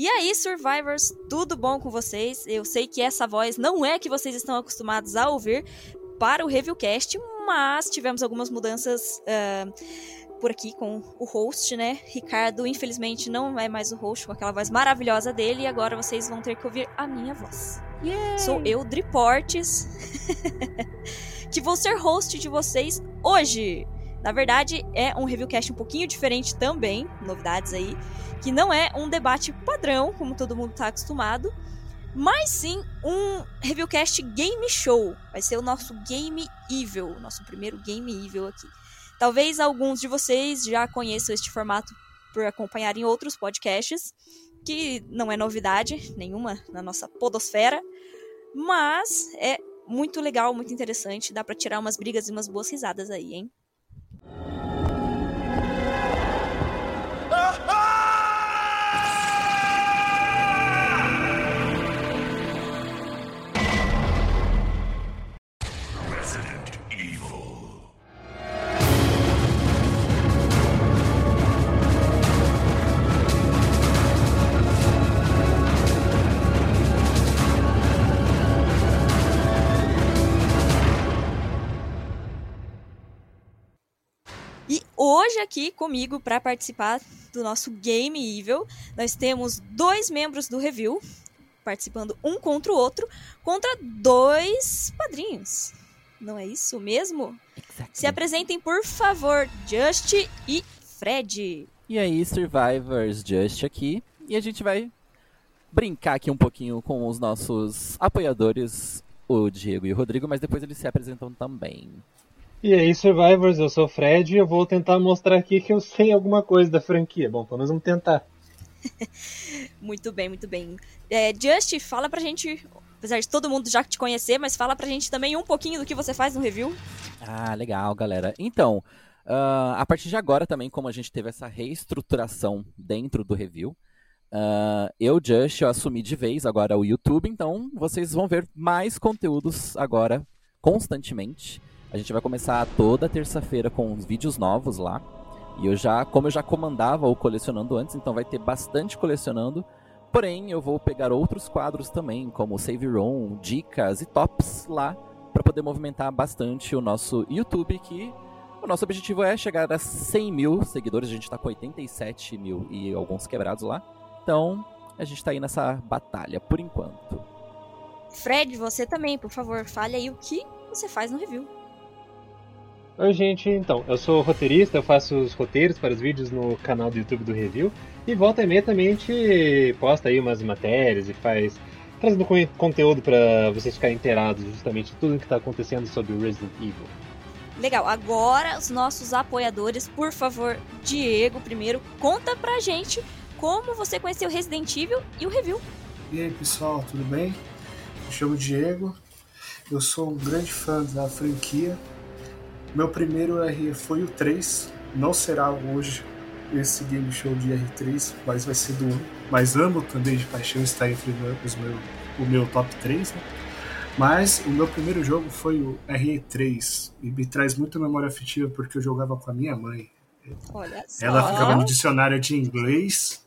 E aí, Survivors, tudo bom com vocês? Eu sei que essa voz não é que vocês estão acostumados a ouvir para o Reviewcast, mas tivemos algumas mudanças uh, por aqui com o host, né? Ricardo, infelizmente, não é mais o host com aquela voz maravilhosa dele, e agora vocês vão ter que ouvir a minha voz. Yay! Sou eu, Driportes, que vou ser host de vocês hoje. Na verdade, é um reviewcast um pouquinho diferente também, novidades aí, que não é um debate padrão, como todo mundo está acostumado, mas sim um reviewcast game show. Vai ser o nosso Game Evil, nosso primeiro Game Evil aqui. Talvez alguns de vocês já conheçam este formato por acompanharem outros podcasts, que não é novidade nenhuma na nossa podosfera, mas é muito legal, muito interessante, dá para tirar umas brigas e umas boas risadas aí, hein? you hoje aqui comigo para participar do nosso Game Evil, nós temos dois membros do review participando um contra o outro contra dois padrinhos. Não é isso mesmo? Exactly. Se apresentem, por favor, Just e Fred. E aí, Survivors, Just aqui. E a gente vai brincar aqui um pouquinho com os nossos apoiadores, o Diego e o Rodrigo, mas depois eles se apresentam também. E aí, Survivors, eu sou o Fred e eu vou tentar mostrar aqui que eu sei alguma coisa da franquia. Bom, pelo menos vamos tentar. muito bem, muito bem. É, Just, fala pra gente, apesar de todo mundo já te conhecer, mas fala pra gente também um pouquinho do que você faz no review. Ah, legal, galera. Então, uh, a partir de agora também, como a gente teve essa reestruturação dentro do review, uh, eu, Just, eu assumi de vez agora o YouTube, então vocês vão ver mais conteúdos agora constantemente. A gente vai começar toda terça-feira com uns vídeos novos lá. E eu já, como eu já comandava o colecionando antes, então vai ter bastante colecionando. Porém, eu vou pegar outros quadros também, como Save Room, dicas e tops lá, para poder movimentar bastante o nosso YouTube, que o nosso objetivo é chegar a 100 mil seguidores. A gente está com 87 mil e alguns quebrados lá. Então, a gente está aí nessa batalha por enquanto. Fred, você também, por favor, fale aí o que você faz no review. Oi, gente. Então, eu sou roteirista, eu faço os roteiros para os vídeos no canal do YouTube do Review. E volta e meia também a gente posta aí umas matérias e faz. trazendo conteúdo para vocês ficarem inteirados justamente de tudo que está acontecendo sobre o Resident Evil. Legal, agora os nossos apoiadores, por favor, Diego, primeiro, conta pra gente como você conheceu Resident Evil e o review. E aí, pessoal, tudo bem? Me chamo Diego, eu sou um grande fã da franquia meu primeiro R foi o 3, não será hoje esse game show de R3, mas vai ser do ano. Mas amo também de paixão estar entre os meu, o meu top 3, né? Mas o meu primeiro jogo foi o RE3 e me traz muita memória afetiva porque eu jogava com a minha mãe. Olha só. Ela ficava no dicionário de inglês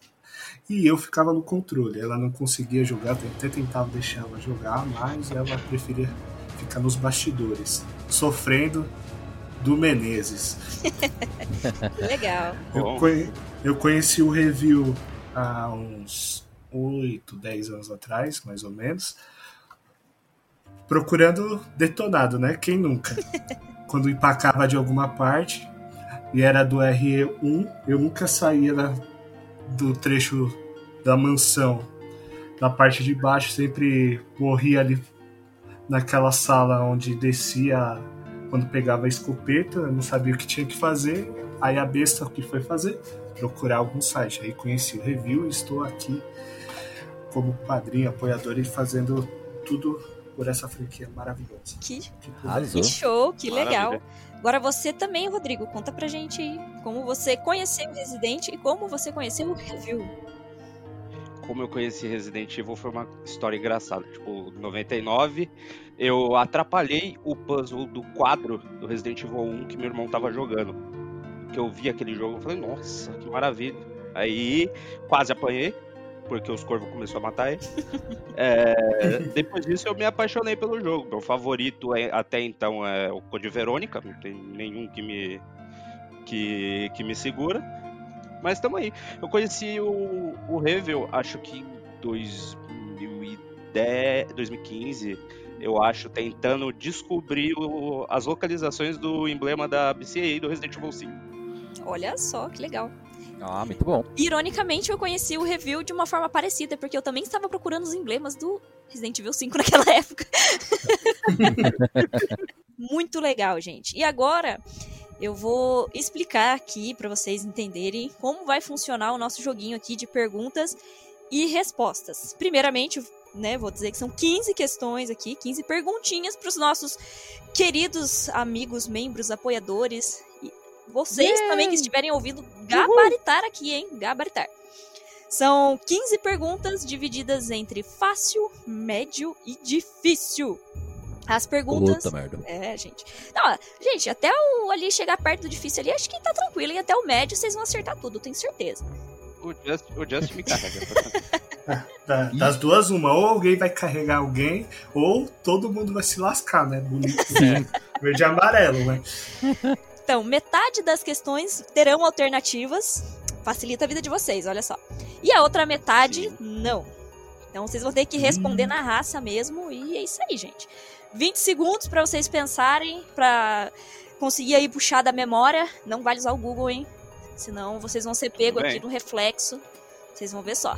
e eu ficava no controle. Ela não conseguia jogar, eu até tentava deixar ela jogar, mas ela preferia ficar nos bastidores, sofrendo do Menezes. Legal. Eu, conhe, eu conheci o review há uns 8, 10 anos atrás, mais ou menos. Procurando detonado, né? Quem nunca? Quando empacava de alguma parte e era do RE1, eu nunca saía da, do trecho da mansão, da parte de baixo, sempre morria ali naquela sala onde descia quando pegava a escopeta, não sabia o que tinha que fazer. Aí a besta o que foi fazer? Procurar algum site. Aí conheci o review e estou aqui como padrinho, apoiador e fazendo tudo por essa franquia maravilhosa. Que, que show, que Maravilha. legal. Agora você também, Rodrigo, conta pra gente aí como você conheceu o Resident e como você conheceu o review. Como eu conheci Resident Evil foi uma história engraçada. Tipo, 99, eu atrapalhei o puzzle do quadro do Resident Evil 1 que meu irmão tava jogando. Que eu vi aquele jogo, eu falei, nossa, que maravilha. Aí quase apanhei. porque os corvos começaram a matar ele. É, depois disso eu me apaixonei pelo jogo. Meu favorito é, até então é o Code Verônica, não tem nenhum que me, que, que me segura. Mas estamos aí. Eu conheci o, o Revel, acho que em 2010, 2015, eu acho, tentando descobrir o, as localizações do emblema da BCA do Resident Evil 5. Olha só, que legal. Ah, muito bom. Ironicamente, eu conheci o review de uma forma parecida, porque eu também estava procurando os emblemas do Resident Evil 5 naquela época. muito legal, gente. E agora eu vou explicar aqui para vocês entenderem como vai funcionar o nosso joguinho aqui de perguntas e respostas. Primeiramente, né, vou dizer que são 15 questões aqui, 15 perguntinhas para os nossos queridos amigos, membros, apoiadores e vocês Yay! também que estiverem ouvindo gabaritar aqui, hein? Gabaritar. São 15 perguntas divididas entre fácil, médio e difícil. As perguntas. Puta merda. É, gente. Não, gente, até o ali chegar perto do difícil ali, acho que tá tranquilo. E até o médio vocês vão acertar tudo, eu tenho certeza. O Just, o Just me carrega. Da- das duas, uma. Ou alguém vai carregar alguém, ou todo mundo vai se lascar, né? Bonito. Sim. Verde e amarelo, né? Então, metade das questões terão alternativas. Facilita a vida de vocês, olha só. E a outra metade, não. Então vocês vão ter que responder na raça mesmo. E é isso aí, gente. 20 segundos pra vocês pensarem, pra conseguir aí puxar da memória. Não vale usar o Google, hein? Senão vocês vão ser pego aqui no reflexo. Vocês vão ver só.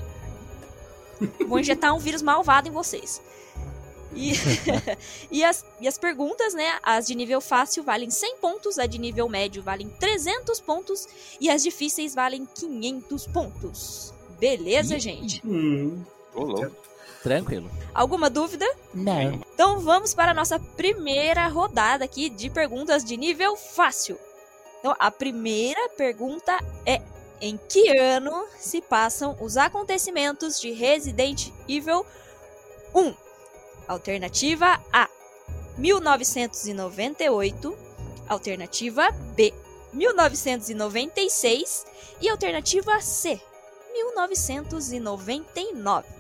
Vou injetar um vírus malvado em vocês. E, e, as, e as perguntas, né? As de nível fácil valem 100 pontos, a de nível médio valem 300 pontos e as difíceis valem 500 pontos. Beleza, gente? Hum, Ô, louco. Tranquilo. Alguma dúvida? Não. Então vamos para a nossa primeira rodada aqui de perguntas de nível fácil. Então a primeira pergunta é: em que ano se passam os acontecimentos de Resident Evil 1? Alternativa A: 1998. Alternativa B: 1996. E alternativa C: 1999.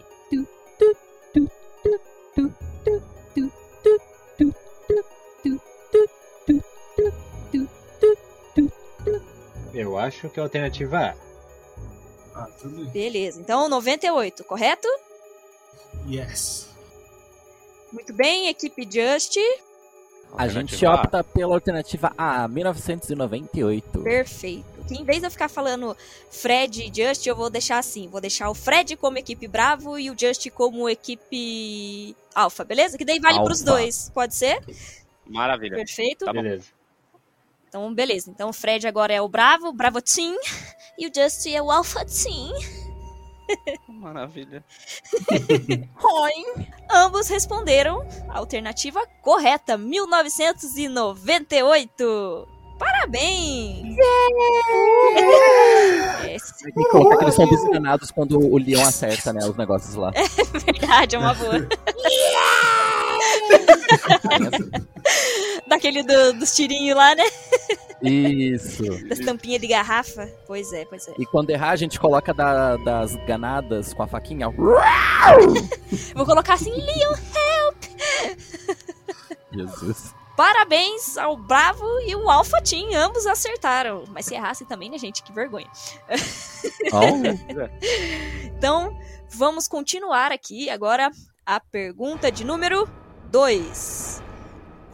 Eu acho que é a alternativa A. ah, tudo bem. Beleza, então 98, correto? Yes. Muito bem, equipe Just. A gente Alternativa A. opta pela alternativa A, 1998. Perfeito. Que em vez de eu ficar falando Fred e Just, eu vou deixar assim. Vou deixar o Fred como equipe Bravo e o Just como equipe Alpha, beleza? Que daí vale Alpha. pros dois. Pode ser? Maravilha. Perfeito. Tá bom. Beleza. Então, beleza. Então o Fred agora é o Bravo, Bravo Team. E o Just é o Alpha Team. Maravilha. Roin. Ambos responderam a alternativa correta, 1998. Parabéns! É Tem que colocar que eles são desenganados quando o Leon acerta, né, os negócios lá. verdade, é uma boa. Daquele do- dos tirinhos lá, né? Isso. Das tampinhas de garrafa. Pois é, pois é. E quando errar, a gente coloca da- das ganadas com a faquinha. Vou colocar assim, Leon. Jesus. Parabéns ao Bravo e o Alpha Team, ambos acertaram. Mas se errassem também, né, gente? Que vergonha. Oh, Então, vamos continuar aqui agora a pergunta de número 2.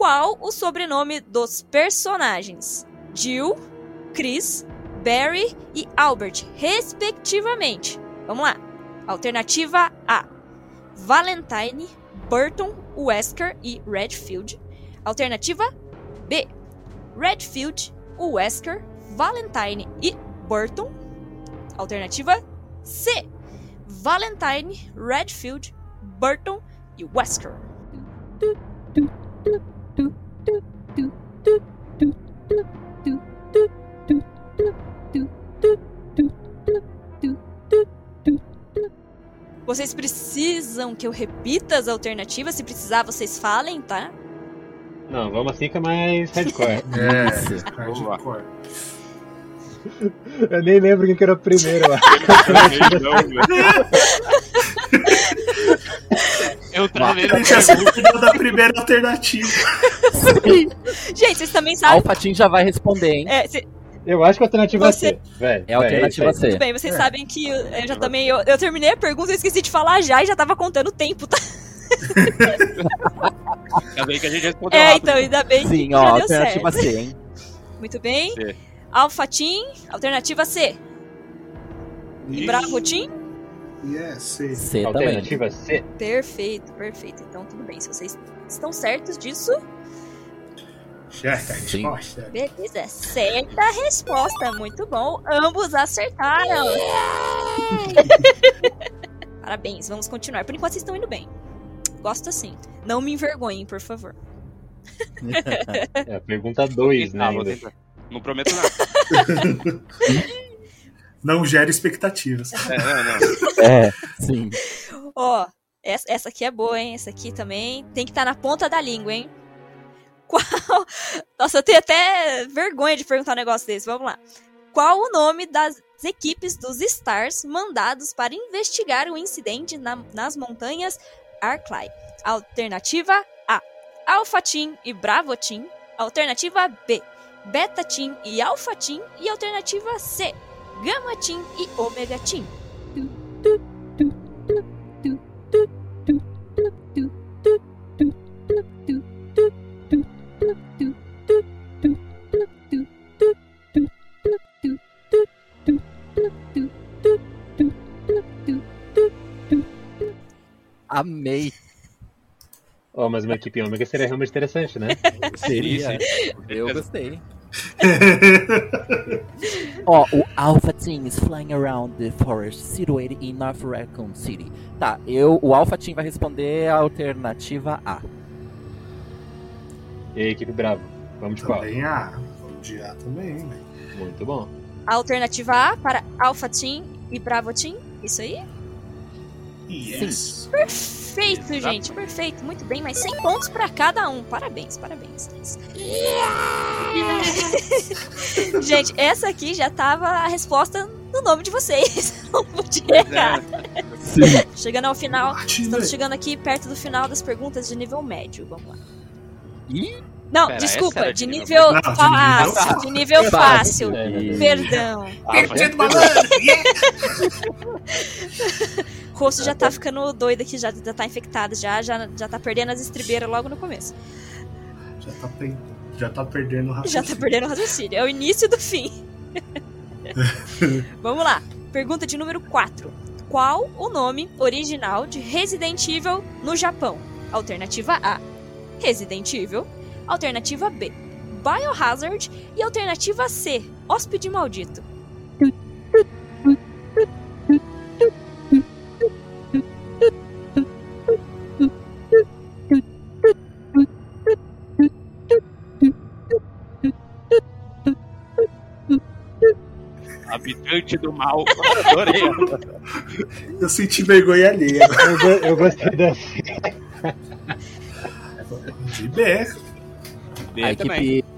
Qual o sobrenome dos personagens Jill, Chris, Barry e Albert, respectivamente? Vamos lá. Alternativa A: Valentine, Burton, Wesker e Redfield. Alternativa B: Redfield, Wesker, Valentine e Burton. Alternativa C: Valentine, Redfield, Burton e Wesker. Vocês precisam que eu repita as alternativas? Se precisar, vocês falem, tá? Não, vamos assim que é mais hardcore. É, hardcore. Eu nem lembro quem que era o primeiro lá. Eu travei se perdeu da primeira alternativa. Gente, vocês também sabem. Alfatim já vai responder, hein? É, cê- Eu acho que a alternativa Você- é C. Véi, É a alternativa. C. tudo bem, vocês sabem que eu, eu já também. Eu, eu terminei a pergunta e esqueci de falar já e já tava contando o tempo, tá? Ainda bem que a gente respondeu É, rápido. então, ainda bem Sim, que ó, já deu alternativa certo. C, hein? Muito bem. C. Alfa Team, alternativa C. E Bravo Team? Yes, sim. C também. Alternativa C. Perfeito, perfeito. Então, tudo bem. Se vocês estão certos disso, Certa Sim. resposta. beleza. Certa resposta. Muito bom. Ambos acertaram. Parabéns, vamos continuar. Por enquanto vocês estão indo bem. Gosto assim. Não me envergonhem, por favor. É a pergunta 2, né? Tentar. Não prometo nada. Não gera expectativas. É, não, não. É, sim. Ó, essa, essa aqui é boa, hein? Essa aqui também tem que estar na ponta da língua, hein? Qual. Nossa, eu tenho até vergonha de perguntar um negócio desse. Vamos lá. Qual o nome das equipes dos Stars mandados para investigar o incidente na- nas montanhas Arclay? Alternativa A: Alpha Team e Bravo Team. Alternativa B: Beta Team e Alpha Team. E alternativa C: Gamma Team e Omega Team. Amei. Ó, mas uma equipe ômega seria realmente interessante, né? Seria. Sim, Eu gostei. Ó, o Alpha Team is flying around the forest situated in North Raccoon City. Tá, eu, o Alpha Team vai responder a alternativa A. E aí, equipe Bravo? Vamos de qual? Também A. Vamos de A também, né? Muito bom. Alternativa A para Alpha Team e Bravo Team. Isso aí? Yes. Perfeito, Exato. gente. Perfeito. Muito bem. Mais 100 pontos para cada um. Parabéns, parabéns. gente, essa aqui já tava a resposta no nome de vocês. Não podia errar. É, Sim. Chegando ao final. Estamos chegando aqui perto do final das perguntas de nível médio. Vamos lá. Ih, Não, Pera, desculpa. De nível Não, de nível fácil. De nível fácil. Né? Perdão. ah, Perdido, mas- malandro! Yeah! O rosto já tá ficando doido aqui, já, já tá infectado, já, já, já tá perdendo as estribeiras logo no começo. Já tá, pe- já tá perdendo o Já raciocínio. tá perdendo o raciocínio. É o início do fim. Vamos lá. Pergunta de número 4. Qual o nome original de Resident Evil no Japão? Alternativa A: Resident Evil. Alternativa B: Biohazard. E alternativa C: Hóspede Maldito. Habitante do mal. Adorei. Eu senti vergonha alheia. Eu, go- eu gostei da C. De B. B a também. equipe,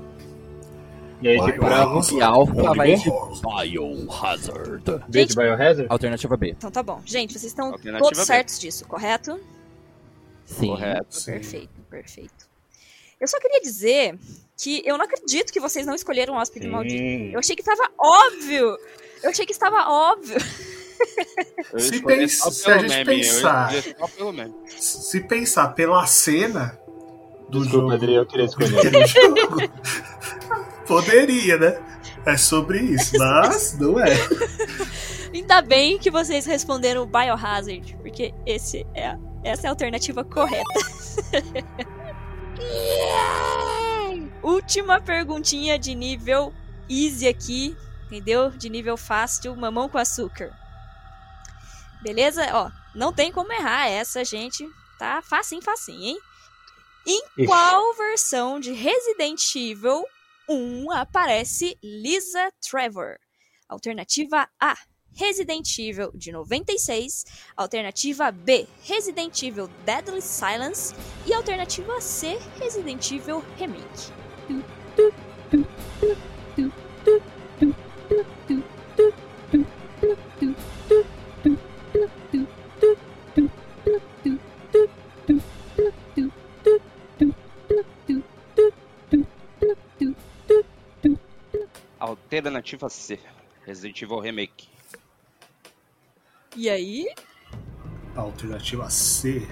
E aí, equipe. Bravo? equipe Alpha vai de. Biohazard. B de Biohazard? Alternativa B. Então tá bom. Gente, vocês estão Alternativa todos B. certos disso, correto? Sim. Correto. Sim. Perfeito, perfeito. Eu só queria dizer que eu não acredito que vocês não escolheram o hóspede maldito. Eu achei que estava óbvio. Eu achei que estava óbvio. Se pens- se a gente meme, pensar-. Se pensar pela cena do Desculpa, jogo, Adri, eu queria escolher. jogo, poderia, né? É sobre isso, mas não é. Ainda bem que vocês responderam Biohazard, porque esse é essa é a alternativa correta. Última perguntinha de nível easy aqui, entendeu? De nível fácil, mamão com açúcar. Beleza? Ó, não tem como errar essa, gente. Tá facinho, facinho, hein? Em Ixi. qual versão de Resident Evil 1 aparece Lisa Trevor? Alternativa A, Resident Evil de 96. Alternativa B, Resident Evil Deadly Silence. E alternativa C, Resident Evil Remake. Alternativa C. Resident Evil Remake. E aí? Alternativa C.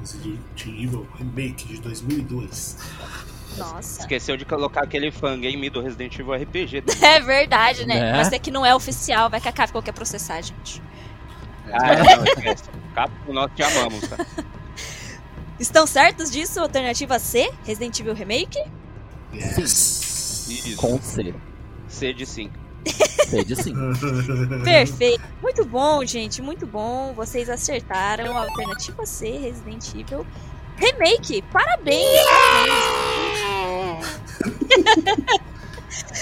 Resident Evil Remake de 2002. Nossa. Esqueceu de colocar aquele fangame do Resident Evil RPG. É verdade, né? Né? Mas é que não é oficial, vai que a Capcom quer processar, gente. Ah, não, esquece. Capcom, nós te amamos, tá? Estão certos disso? Alternativa C, Resident Evil Remake? Yes. Isso. Com C. C de 5. C de sim. Perfeito. Muito bom, gente, muito bom. Vocês acertaram a alternativa C, Resident Evil Remake. Parabéns!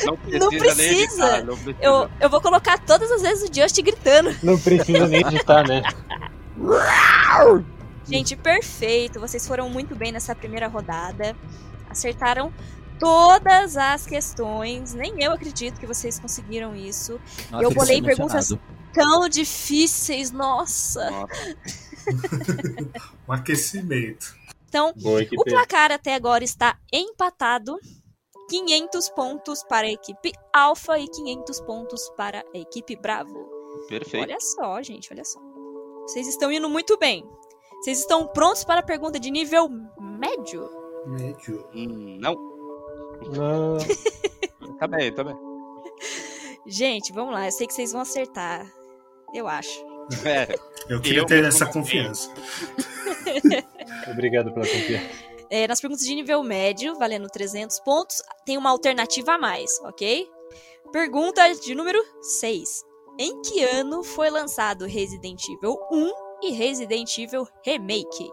Não precisa, Não nem precisa. editar, não precisa. Eu, eu vou colocar todas as vezes o Just gritando. Não precisa nem editar, né? Gente, perfeito. Vocês foram muito bem nessa primeira rodada. Acertaram todas as questões. Nem eu acredito que vocês conseguiram isso. Nossa, Eu bolei emocionado. Tão difíceis, nossa. Nossa, Um aquecimento. Então, Boa o placar até agora está empatado. 500 pontos para a equipe Alpha e 500 pontos para a equipe Bravo. perfeito. Olha só, gente, olha só. Vocês estão indo muito bem. Vocês estão prontos para a pergunta de nível médio? Médio. Hum, não, Não. tá bem, tá bem. Gente, vamos lá. Eu sei que vocês vão acertar. Eu acho. É, Eu queria Eu ter essa confiança. Obrigado pela confiança. É, nas perguntas de nível médio, valendo 300 pontos, tem uma alternativa a mais, ok? Pergunta de número 6. Em que ano foi lançado Resident Evil 1 e Resident Evil Remake?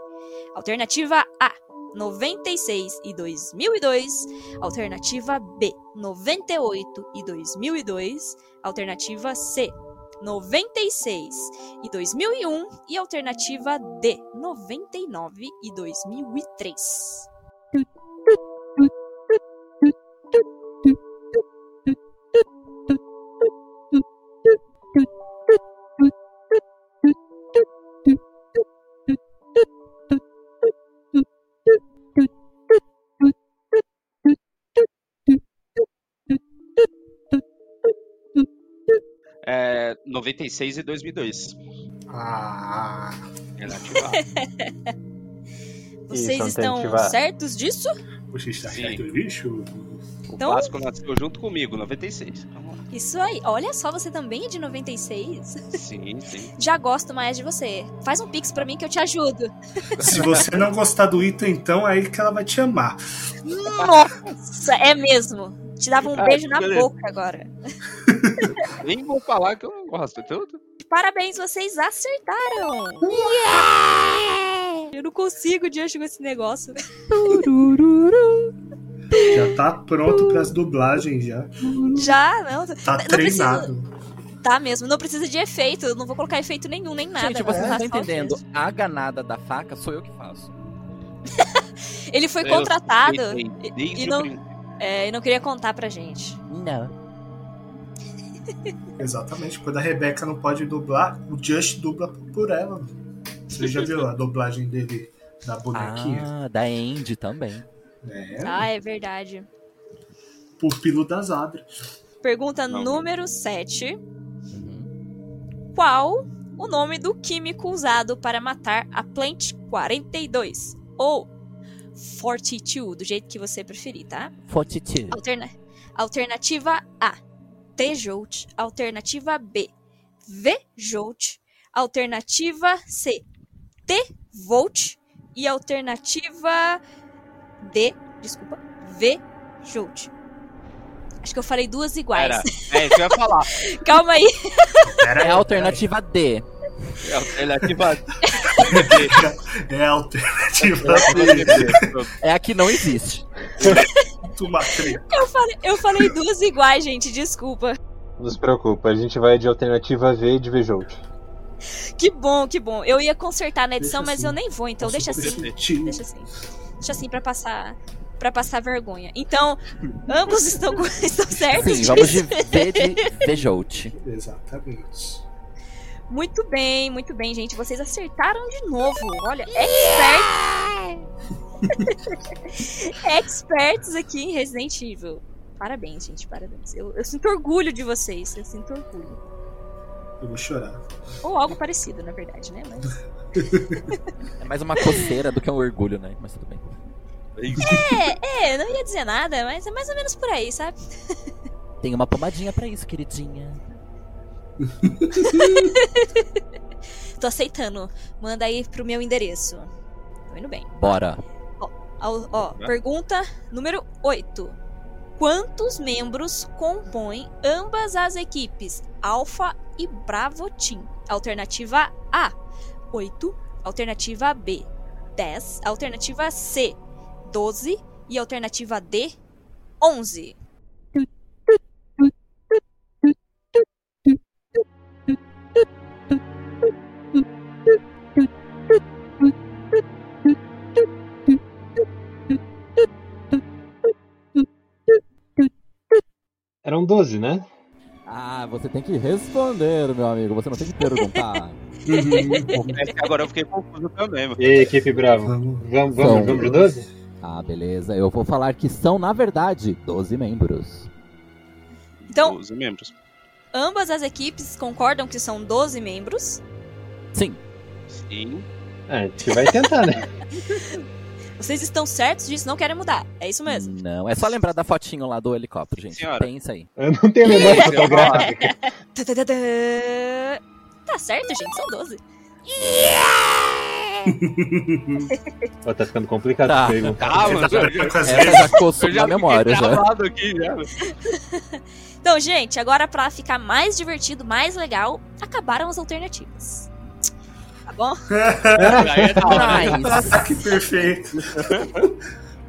Alternativa A, 96 e 2002. Alternativa B, 98 e 2002. Alternativa C, 96 e 2001. E alternativa D, 99 e 2003. 96 e 2002. Ah, Relativa A. Vocês Isso, estão certos disso? você está Sim. certo, bicho? O Então- Vasco nasceu junto comigo, 96. Vamos lá. Isso aí. Olha só, você também é de 96. Sim, sim. Já gosto mais de você. Faz um pix pra mim que eu te ajudo. Se você não gostar do Ita, então é aí que ela vai te amar. Nossa, é mesmo. Te dava um Ah, beijo na beleza. boca agora. Nem vou falar que eu não gosto, tudo. Parabéns, vocês acertaram! Eu não consigo diante com esse negócio. Já tá pronto pras dublagens já. Já, não. Tá Não treinado. Tá mesmo, não precisa de efeito. Eu não vou colocar efeito nenhum, nem nada. Gente, vocês não estão entendendo. A ganada da faca sou eu que faço. Ele foi Eu contratado e, e não, é, e não queria contar pra gente. Não. Exatamente. Quando a Rebeca não pode dublar, o Just dubla por ela. Você já viu a dublagem dele da bonequinha? Ah, da Andy também. É, Ah, é verdade. pupilo das Adras. Pergunta Não. número 7. Uhum. Qual o nome do químico usado para matar a Plant 42? Ou 42, do jeito que você preferir, tá? Fortitude. Alterna- Alternativa A, T-Jolt. Alternativa B, V-Jolt. Alternativa C, T-Volt. E alternativa D, desculpa, V-Jolt. Acho que eu falei duas iguais. Era, é isso que eu ia falar. Calma aí. Era É a alternativa D. É a alternativa É a alternativa D. É a que não existe. Tumatria. Eu falei, eu falei duas iguais, gente. Desculpa. Não se preocupa, a gente vai de alternativa V de Vejout. Que bom, que bom. Eu ia consertar na edição, Deixa mas assim. eu nem vou, então deixa assim. Deixa assim. Deixa assim pra passar para passar vergonha. Então, ambos estão, com- estão certos Sim, vamos de? V de Vejout. Exatamente. Muito bem, muito bem, gente. Vocês acertaram de novo. Olha, expert... experts aqui em Resident Evil. Parabéns, gente, parabéns. Eu, eu sinto orgulho de vocês, eu sinto orgulho. Eu vou chorar. Ou algo parecido, na verdade, né? Mas... É mais uma coceira do que um orgulho, né? Mas tudo bem. É, é, eu não ia dizer nada, mas é mais ou menos por aí, sabe? Tem uma pomadinha pra isso, queridinha. Tô aceitando. Manda aí pro meu endereço. Tô indo bem. Bora. Ó, ó, pergunta número 8. Quantos membros compõem ambas as equipes Alpha e Bravo Team? Alternativa A, 8. Alternativa B, 10. Alternativa C, 12. E alternativa D, 11. Eram 12, né? Ah, você tem que responder, meu amigo. Você não tem que perguntar. Agora eu fiquei confuso também, mano. E aí, equipe Bravo? Vamos. Vamos, vamos, vamos de 12? ah, beleza. Eu vou falar que são, na verdade, 12 membros. Então, 12 membros. ambas as equipes concordam que são 12 membros. Sim. Sim. Ah, a gente vai tentar, né? Vocês estão certos disso, não querem mudar. É isso mesmo. Não, é só lembrar da fotinho lá do helicóptero, gente. Senhora. Pensa aí. Eu não tenho memória fotográfica. Tá certo, gente, são 12. Ó, tá ficando complicado Tá. já, Tá as Essa vezes. já coçou eu já na memória, já. aqui, já. Então, gente, agora pra ficar mais divertido, mais legal, acabaram as alternativas. Tá bom? É hora. Nice. que perfeito.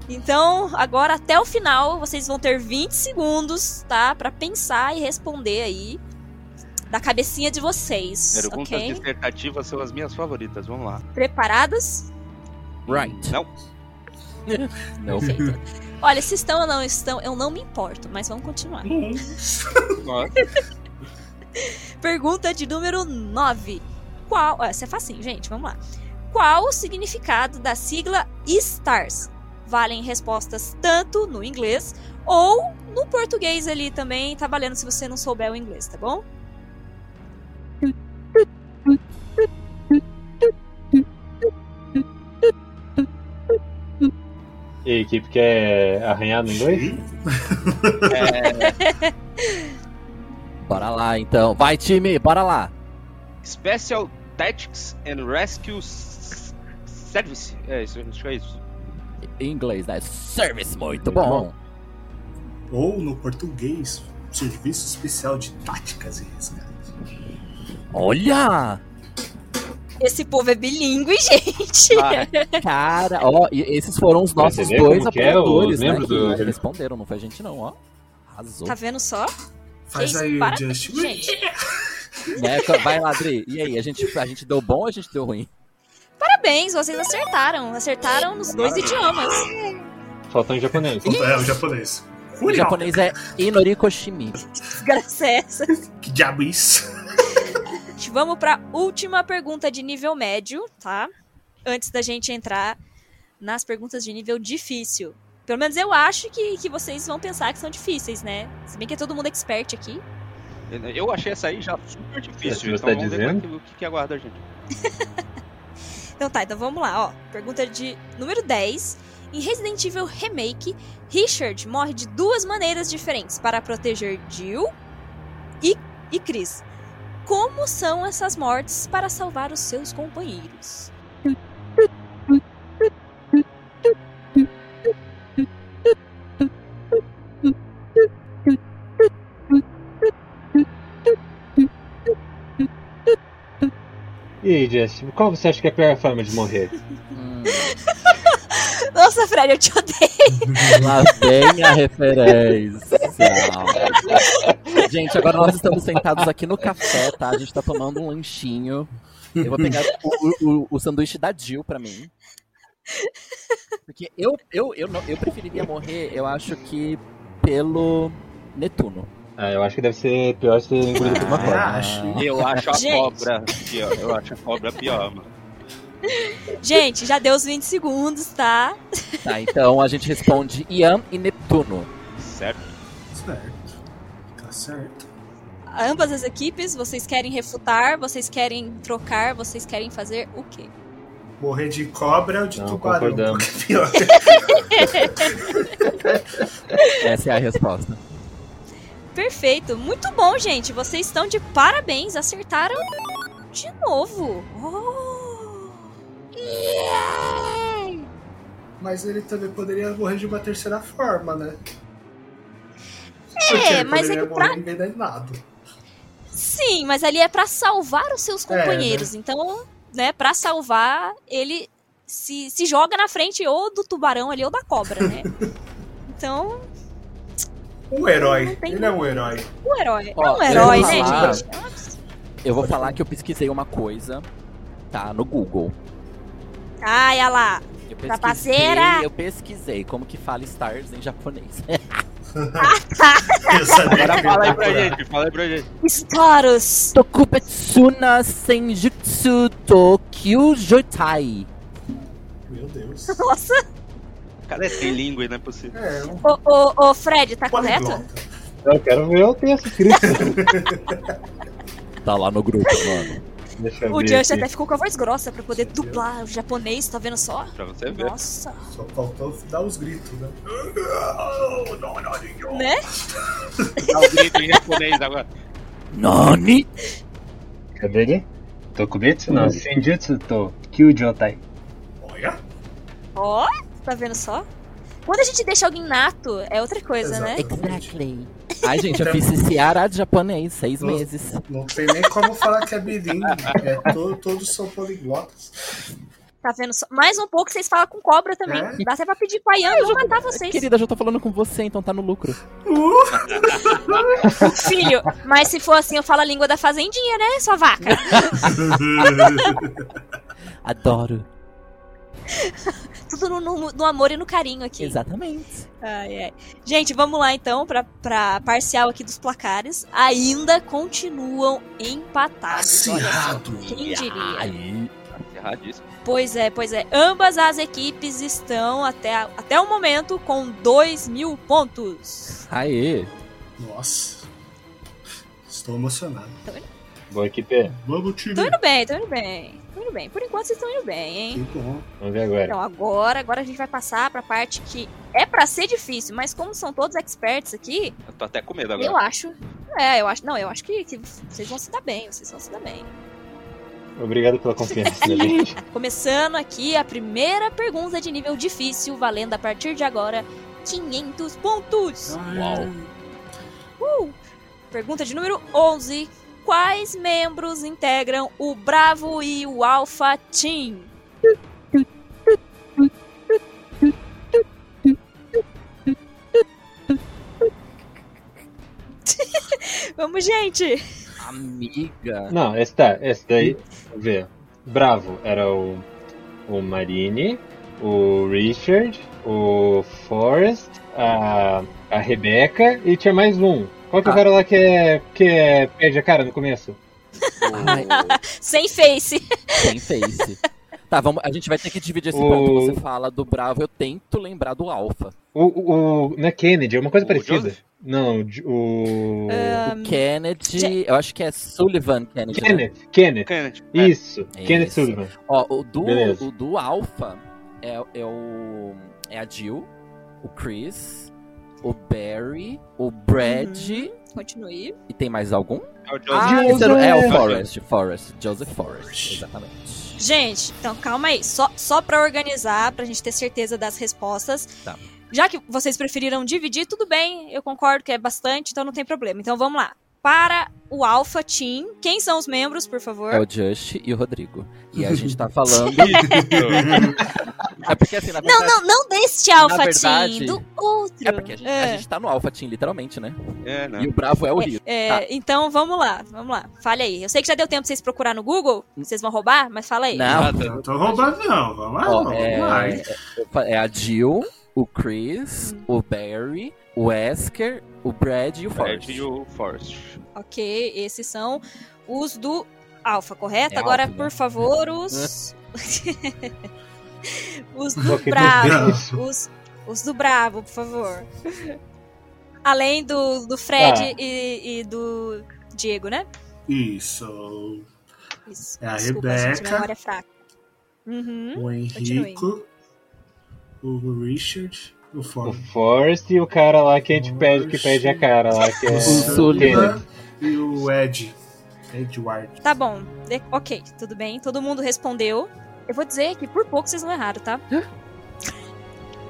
Então, agora até o final, vocês vão ter 20 segundos, tá? Pra pensar e responder aí da cabecinha de vocês, Perguntas ok? dissertativas são as minhas favoritas. Vamos lá. Preparadas? Right. Não. Não. Perfeito. Olha, se estão ou não estão, eu não me importo, mas vamos continuar. Pergunta de número 9. Qual. Essa é facinho, gente, vamos lá. Qual o significado da sigla STARS? Valem respostas tanto no inglês ou no português ali também, tá valendo se você não souber o inglês, tá bom? E aí, equipe quer arranhar no inglês? É, Bora lá, então. Vai, time, bora lá. Special Tactics and Rescue Service. É isso, acho que é isso. Em inglês, né? Service, muito Muito bom. Ou no português, Serviço Especial de Táticas e Resgate. Olha! Esse povo é bilíngue, gente. Ah, Cara, ó, esses foram os nossos dois é, apoiadores, os né? membros Que do- responderam, não foi a gente não, ó. Arrasou. Tá vendo só? Faz aí o parabéns, Just. gente. Né? Vai lá, Adri. E aí, a gente, a gente deu bom ou a gente deu ruim? Parabéns, vocês acertaram. Acertaram nos dois idiomas. Faltou em japonês. É, o japonês. O japonês é Inorikoshimi. Desgraça é essa. Que diabo é isso? Vamos pra última pergunta de nível médio, tá? Antes da gente entrar nas perguntas de nível difícil. Pelo menos eu acho que, que vocês vão pensar que são difíceis, né? Se bem que é todo mundo expert aqui. Eu achei essa aí já super difícil. você Então tá vamos ver dizendo. o que, que aguarda a gente. Então tá, então vamos lá, ó. Pergunta de número 10. Em Resident Evil Remake, Richard morre de duas maneiras diferentes para proteger Jill e, e Chris. Como são essas mortes para salvar os seus companheiros? aí, Justin, qual você acha que é a pior forma de morrer? Hum, Nossa, Fred, eu te odeio. lá vem a referência. Gente, agora nós estamos sentados aqui no café, tá? A gente tá tomando um lanchinho. Eu vou pegar o, o, o sanduíche da Jill pra mim. Porque eu, eu, eu, não, eu preferiria morrer, eu acho que pelo Netuno. Ah, eu acho que deve ser pior ser engolido por uma Ah, cobra. acho. Eu acho a Gente. cobra pior. Eu acho a cobra pior, mano. Gente, já deu os 20 segundos, tá? Tá, então a gente responde Ian e Neptuno. Certo? Certo. Tá certo. Ambas as equipes, vocês querem refutar, vocês querem trocar, vocês querem fazer o quê? Morrer de cobra ou de Não, tubarão? é pior? Essa é a resposta. Perfeito, muito bom, gente. Vocês estão de parabéns, acertaram de novo. Oh. Yeah! Mas ele também poderia morrer de uma terceira forma, né? É, mas é que pra- envenenado. Sim, mas ali é pra salvar os seus É, companheiros. Então, né, pra salvar, ele se, se joga na frente ou do tubarão ali ou da cobra, né? Então, Um herói. Ele é um herói. o herói. Ó, é um eu herói, vou né, falar- gente? Eu vou falar que eu pesquisei uma coisa, tá? No Google. Ai, olha lá. Eu Trapaceira! pesquisei, eu pesquisei como que fala stars em japonês. Agora fala aí pra gente, fala aí pra gente. Staros. Tokubetsuna Senjutsu to Kyujotai. Meu Deus. Nossa. O cara é trilingüe, não é possível. É, um Ô, ô, ô, Fred, tá correto? poliglota. Eu quero ver o texto escrito. Tá lá no grupo, mano. Deixa O ver Just até ficou com a voz grossa pra poder Você viu? dublar o japonês, tá vendo só? Pra você ver. Nossa. Só faltou dar os gritos, né? Né? Dá o grito em japonês agora. Nani? Cadê ele? Tokubetsu não, Senjutsu to Kyujotai. Olha. Ó, tá vendo só? Quando a gente deixa alguém nato, é outra coisa, né? Exato. Exactly. Ai, gente, eu fiz esse Ara de japonês, seis Nossa. meses. Não tem nem como falar que é bilingue. É, to- todos são poliglotas. Tá vendo só? Mais um pouco vocês falam com cobra também. É? Dá até pra pedir pra Yanga matar vocês. Querida, já tô falando com você, então tá no lucro. Filho, mas se for assim, eu falo a língua da fazendinha, né, sua vaca? Adoro. Tudo no, no- no amor e no carinho aqui. Exatamente. Ai, ai. Gente, vamos lá então pra, pra parcial aqui dos placares. Ainda continuam empatados. Olha só. Acirrado. Quem diria? Aí. Erradíssimo. Pois é, pois é. Ambas as equipes estão até, a- até o momento com 2 mil pontos. Aê. Nossa. Estou emocionado. Boa equipe. Vamos, time. Tô indo bem, tô indo bem. Indo bem. Por enquanto vocês estão indo bem, hein? Bom. Vamos ver agora. Então agora, agora a gente vai passar pra parte que é pra ser difícil, mas como são todos experts aqui, Eu tô até com medo eu agora. acho. É, eu acho. Não, eu acho que, que vocês vão se dar bem, vocês vão se dar bem. Obrigado pela confiança da gente. Começando aqui a primeira pergunta de nível difícil, valendo a partir de agora 500 pontos. Uau. Pergunta de número 11. Quais membros integram o Bravo e o Alpha Team? Vamos, gente! Amiga. Não, esse tá, esse daí. Vamos ver. Bravo era o. O Marine, o Richard, o Forrest, a. A Rebecca e tinha mais um. Qual que é o Ah. cara lá que é. que é. perde a cara no começo? Sem face. sem face. Tá, vamos, a gente vai ter que dividir esse O- ponto. Você fala do Bravo, eu tento lembrar do Alpha. O. o, o não é Kennedy, é uma coisa O parecida. Joseph? Não, o. Um, o Kennedy, eu acho que é Sullivan Kennedy. né? Kenneth, Kenneth. Kennedy. É. Isso, É Kenneth isso. Sullivan. Ó, o do, Beleza. o do Alpha é, é o. É a Jill, o Chris, o Barry, o Brad. Continue. E tem mais algum? É o Joseph. Ah, era- é o Joseph. Forrest, Forrest, Joseph Forrest, exatamente. Gente, então calma aí. Só, só pra organizar, pra gente ter certeza das respostas. Tá. Já que vocês preferiram dividir, tudo bem. Eu concordo que é bastante, então não tem problema. Então vamos lá. Para o Alpha Team, quem são os membros, por favor? É o Just e o Rodrigo. E a gente tá falando. é porque assim, na Não, verdade. não, não deste Alpha verdade- Team, do outro. É porque a gente, a gente tá no Alpha Team, literalmente, né? É, né? E o Bravo é o Rio. É, Tá. Então vamos lá, vamos lá. Fale aí. Eu sei que já deu tempo pra vocês procurar no Google. Vocês vão roubar, mas fala aí. Não. Tá. Não tô roubando, não. Vamos lá, Ó, vamos é, lá. é a Jill, o Chris, Hum. o Barry, o Wesker, o Brad e o Forrest. Fred e o Forrest. Ok, esses são os do Alpha, correto? É Agora, Alpha, né? por favor, os. os do Bravo. Os, os do Bravo, por favor. Além do, do Fred Ah. e, e do Diego, né? Isso. Isso. É a Desculpa, Rebeca. memória é fraca. Uhum. O Henrico, o Richard, o. Forrest e o cara lá que a gente pede, que pede a cara lá, que é O Sullivan. E o Ed. Edward. Tá bom. De- ok, tudo bem. Todo mundo respondeu. Eu vou dizer que por pouco vocês não erraram, tá?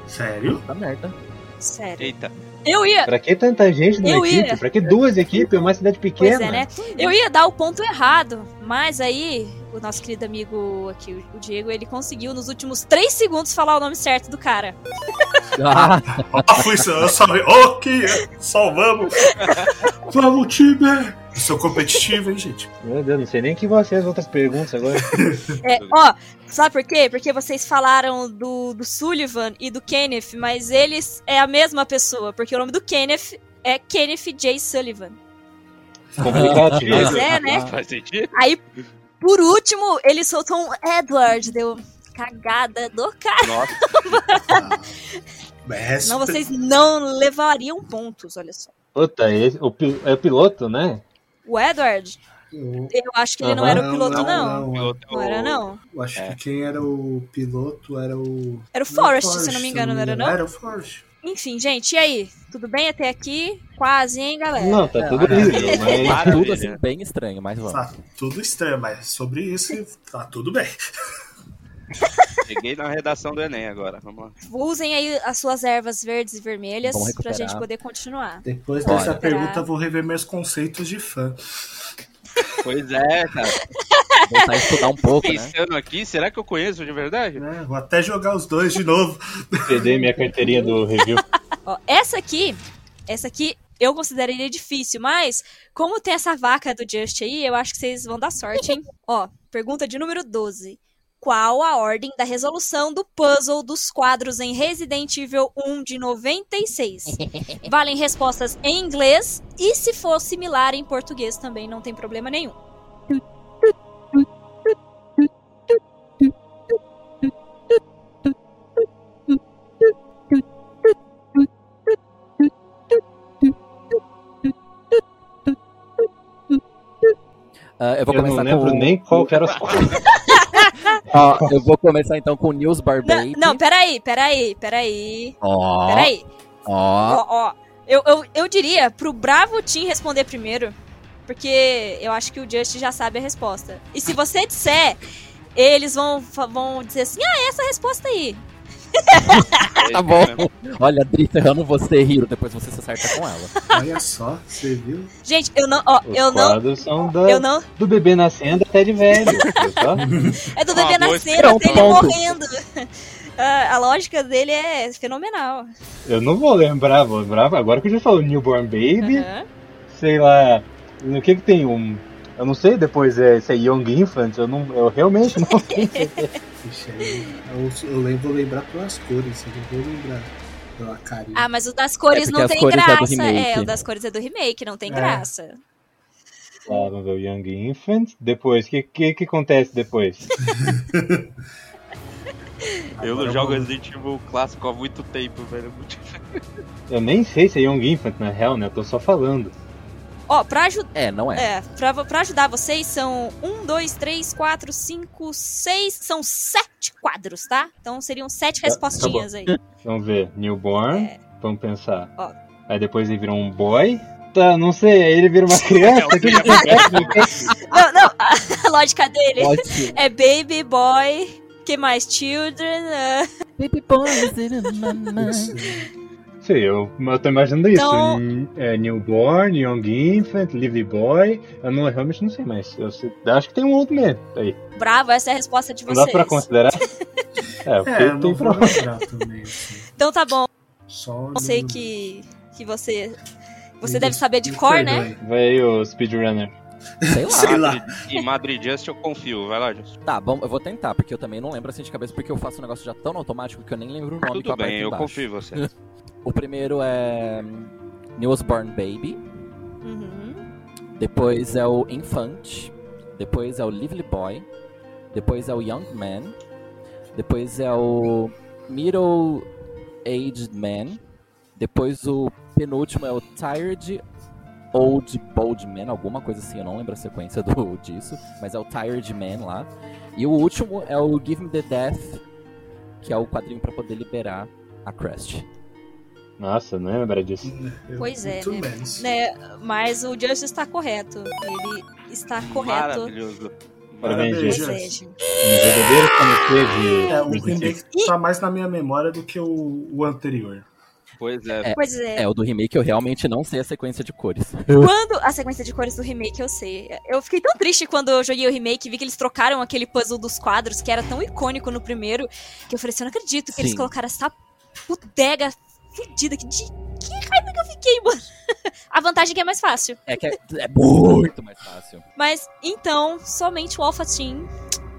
Sério? Tá merda. Sério. Eita. Eu ia. Pra que tanta gente na Eu equipe? ia. Pra que duas equipes? É uma cidade Pois pequena. é, né? Eu ia dar o ponto errado, mas aí o nosso querido amigo aqui, o Diego, ele conseguiu nos últimos três segundos falar o nome certo do cara. Ah, Ah, foi isso, eu salvei. Ok, salvamos. Vamos, time. Eu sou competitivo, hein, gente? Meu Deus, não sei nem que vão ser as outras perguntas agora. É, ó, sabe por quê? Porque vocês falaram do, do Sullivan e do Kenneth, mas eles é a mesma pessoa, porque o nome do Kenneth é Kenneth J. Sullivan. Complicativo. Pois é, né? Faz sentido? Aí, por último, ele soltou um Edward, deu cagada do cara. Nossa, Ah, mas Senão vocês não levariam pontos, olha só. Puta, esse, o, é o piloto, né? O Edward, Eu, eu acho que ele não Aham. era o piloto, não. não. piloto Não era, não. Eu acho É. que quem era o piloto era o. Era o Forrest, se eu não me engano, não era, não? Era o Forrest. Enfim, gente, e aí? Tudo bem até aqui? Quase, hein, galera? Não, tá tudo É. lindo, mas... tudo Maravilha. assim bem estranho, mas vamos. Tá tudo estranho, mas sobre isso tá tudo bem. cheguei na redação do Enem agora. Vamos lá. Usem aí as suas ervas verdes e vermelhas pra gente poder continuar. Depois Bora. dessa pergunta, eu vou rever meus conceitos de fã. Pois é, cara. Voltar a estudar um pouco, né? Pensando aqui, será que eu conheço de verdade? Né? Vou até jogar os dois de novo. Perdi minha carteirinha do review. Ó, essa aqui, essa aqui eu consideraria difícil, mas como tem essa vaca do Just aí, eu acho que vocês vão dar sorte, hein? Ó, pergunta de número 12. Qual a ordem da resolução do puzzle dos quadros em Resident Evil 1 de 96? Valem respostas em inglês e se for similar em português também não tem problema nenhum. Ah, eu vou Eu não começar lembro com. nem qual que era. Ó, eu vou começar então com News Bar Não, não, peraí, peraí, peraí, Ó, peraí. ó. Ó, ó, eu, eu, eu diria pro Bravo Team responder primeiro, porque eu acho que o Just já sabe a resposta. E se você disser, eles vão, vão dizer assim, ah, é essa a resposta aí. Tá bom. Olha, Dri ferrando você, Hiro, depois você se acerta com ela. Olha só, você viu? Gente, eu não, ó, Os eu não, são da, eu não, do bebê nascendo até de velho. é do Ah, bebê boa nascendo até ele morrendo. Ah, a lógica dele é fenomenal. Eu não vou lembrar, vou lembrar. Agora que eu já falou Newborn Baby, Aham. sei lá. No que que tem um. Eu não sei depois é, se é Young Infant, eu, não, eu realmente não sei. Eu, eu lembro, vou lembrar pelas cores, eu não vou lembrar pela carinha. Ah, mas o das cores É, não tem cores é do graça. remake. É, o das cores é do remake, não tem É. graça. Lá, vamos ver o Young Infant. Depois, o que, que que acontece depois? Eu não jogo Resident Evil clássico há muito tempo, velho. Eu nem sei se é Young Infant na real, né? Eu tô só falando. Ó, pra ajudar. É, não é. É, pra, pra ajudar vocês, são um, dois, três, quatro, cinco, seis. São sete quadros, tá? Então seriam sete Tá- tá respostinhas aí. Vamos ver. Newborn. É. Vamos pensar. Ó. Aí depois ele vira um boy. Tá, não sei. Aí ele vira uma criança. O que que acontece? Não, não, a, lógica dele Ótimo. é baby, boy, que mais? Children. ah, Baby boys Isso. Sei, eu, eu tô imaginando isso. Então- N- É, newborn, Young Infant, Living Boy. Eu não, eu realmente não sei mais. Eu sei- acho que tem um outro mesmo. Aí. bravo, essa é a resposta de Não vocês. dá pra considerar? É, porque É, eu tem não pra... também, assim. Então tá bom, Só eu sei que, que você. Você deve saber de cor, né? Vai aí o Speedrunner. Sei lá. Sei lá. Madrid- Em Madrid Just eu confio, vai lá, Just. Tá, bom, eu vou tentar, porque eu também não lembro assim de cabeça, porque eu faço um negócio já tão automático que eu nem lembro o nome que eu Tudo bem, eu confio em você. O primeiro é Newsborn Baby, Uhum. depois é o Infant, depois é o Lively Boy, depois é o Young Man, depois é o Middle Aged Man, Depois o penúltimo é o Tired Old Bold Man, alguma coisa assim, eu não lembro a sequência do, disso, mas é o Tired Man lá. E o último é o Give Me the Death, que é o quadrinho para poder liberar a Crust. Nossa, não lembra disso. Eu- Pois é, né? Né, mas o Justice está correto. Ele está correto. Maravilhoso. Parabéns, é, gente. Um verdadeiro comitê de. É, o remake tá mais na minha memória do que o, o anterior. Pois é. É. Pois é. É, o do remake eu realmente não sei a sequência de cores. Quando a sequência de cores do remake eu sei. Eu fiquei tão triste quando eu joguei o remake e vi que eles trocaram aquele puzzle dos quadros que era tão icônico no primeiro, que eu falei assim, eu não acredito que eles Sim. colocaram essa putega fudida que de que raiva que eu fiquei, mano. A vantagem é que é mais fácil. É que é, é muito mais fácil. Mas então, somente o Alpha Team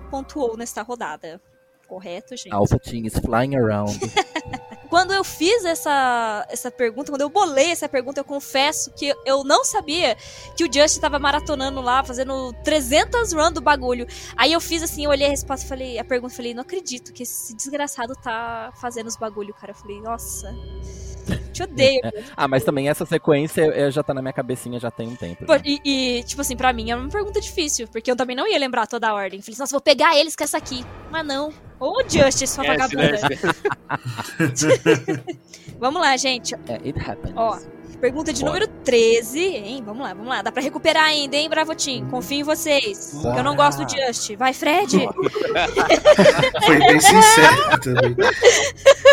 pontuou nesta rodada. Correto, gente? Alpha Team is flying around. Quando eu fiz essa, essa pergunta, quando eu bolei essa pergunta, eu confesso que eu não sabia que o Just tava maratonando lá, fazendo 300 runs do bagulho. Aí eu fiz assim, eu olhei a resposta e falei, a pergunta, falei, não acredito que esse desgraçado tá fazendo os bagulho, cara. Eu falei, nossa, te odeio. Ah, mas também essa sequência já tá na minha cabecinha já tem um tempo. Pô, já. E, e, tipo assim, pra mim é uma pergunta difícil, porque eu também não ia lembrar toda a ordem. Falei, nossa, vou pegar eles com essa aqui. Mas não. Ô, Justice, sua né? vagabunda. Vamos lá, gente. É, it happens. Ó, pergunta de Bora. número 13, hein? Vamos lá, vamos lá. Dá pra recuperar ainda, hein, Bravotinho? Confio em vocês. que eu não Bora. gosto do Just. Vai, Fred! Foi bem sincero também.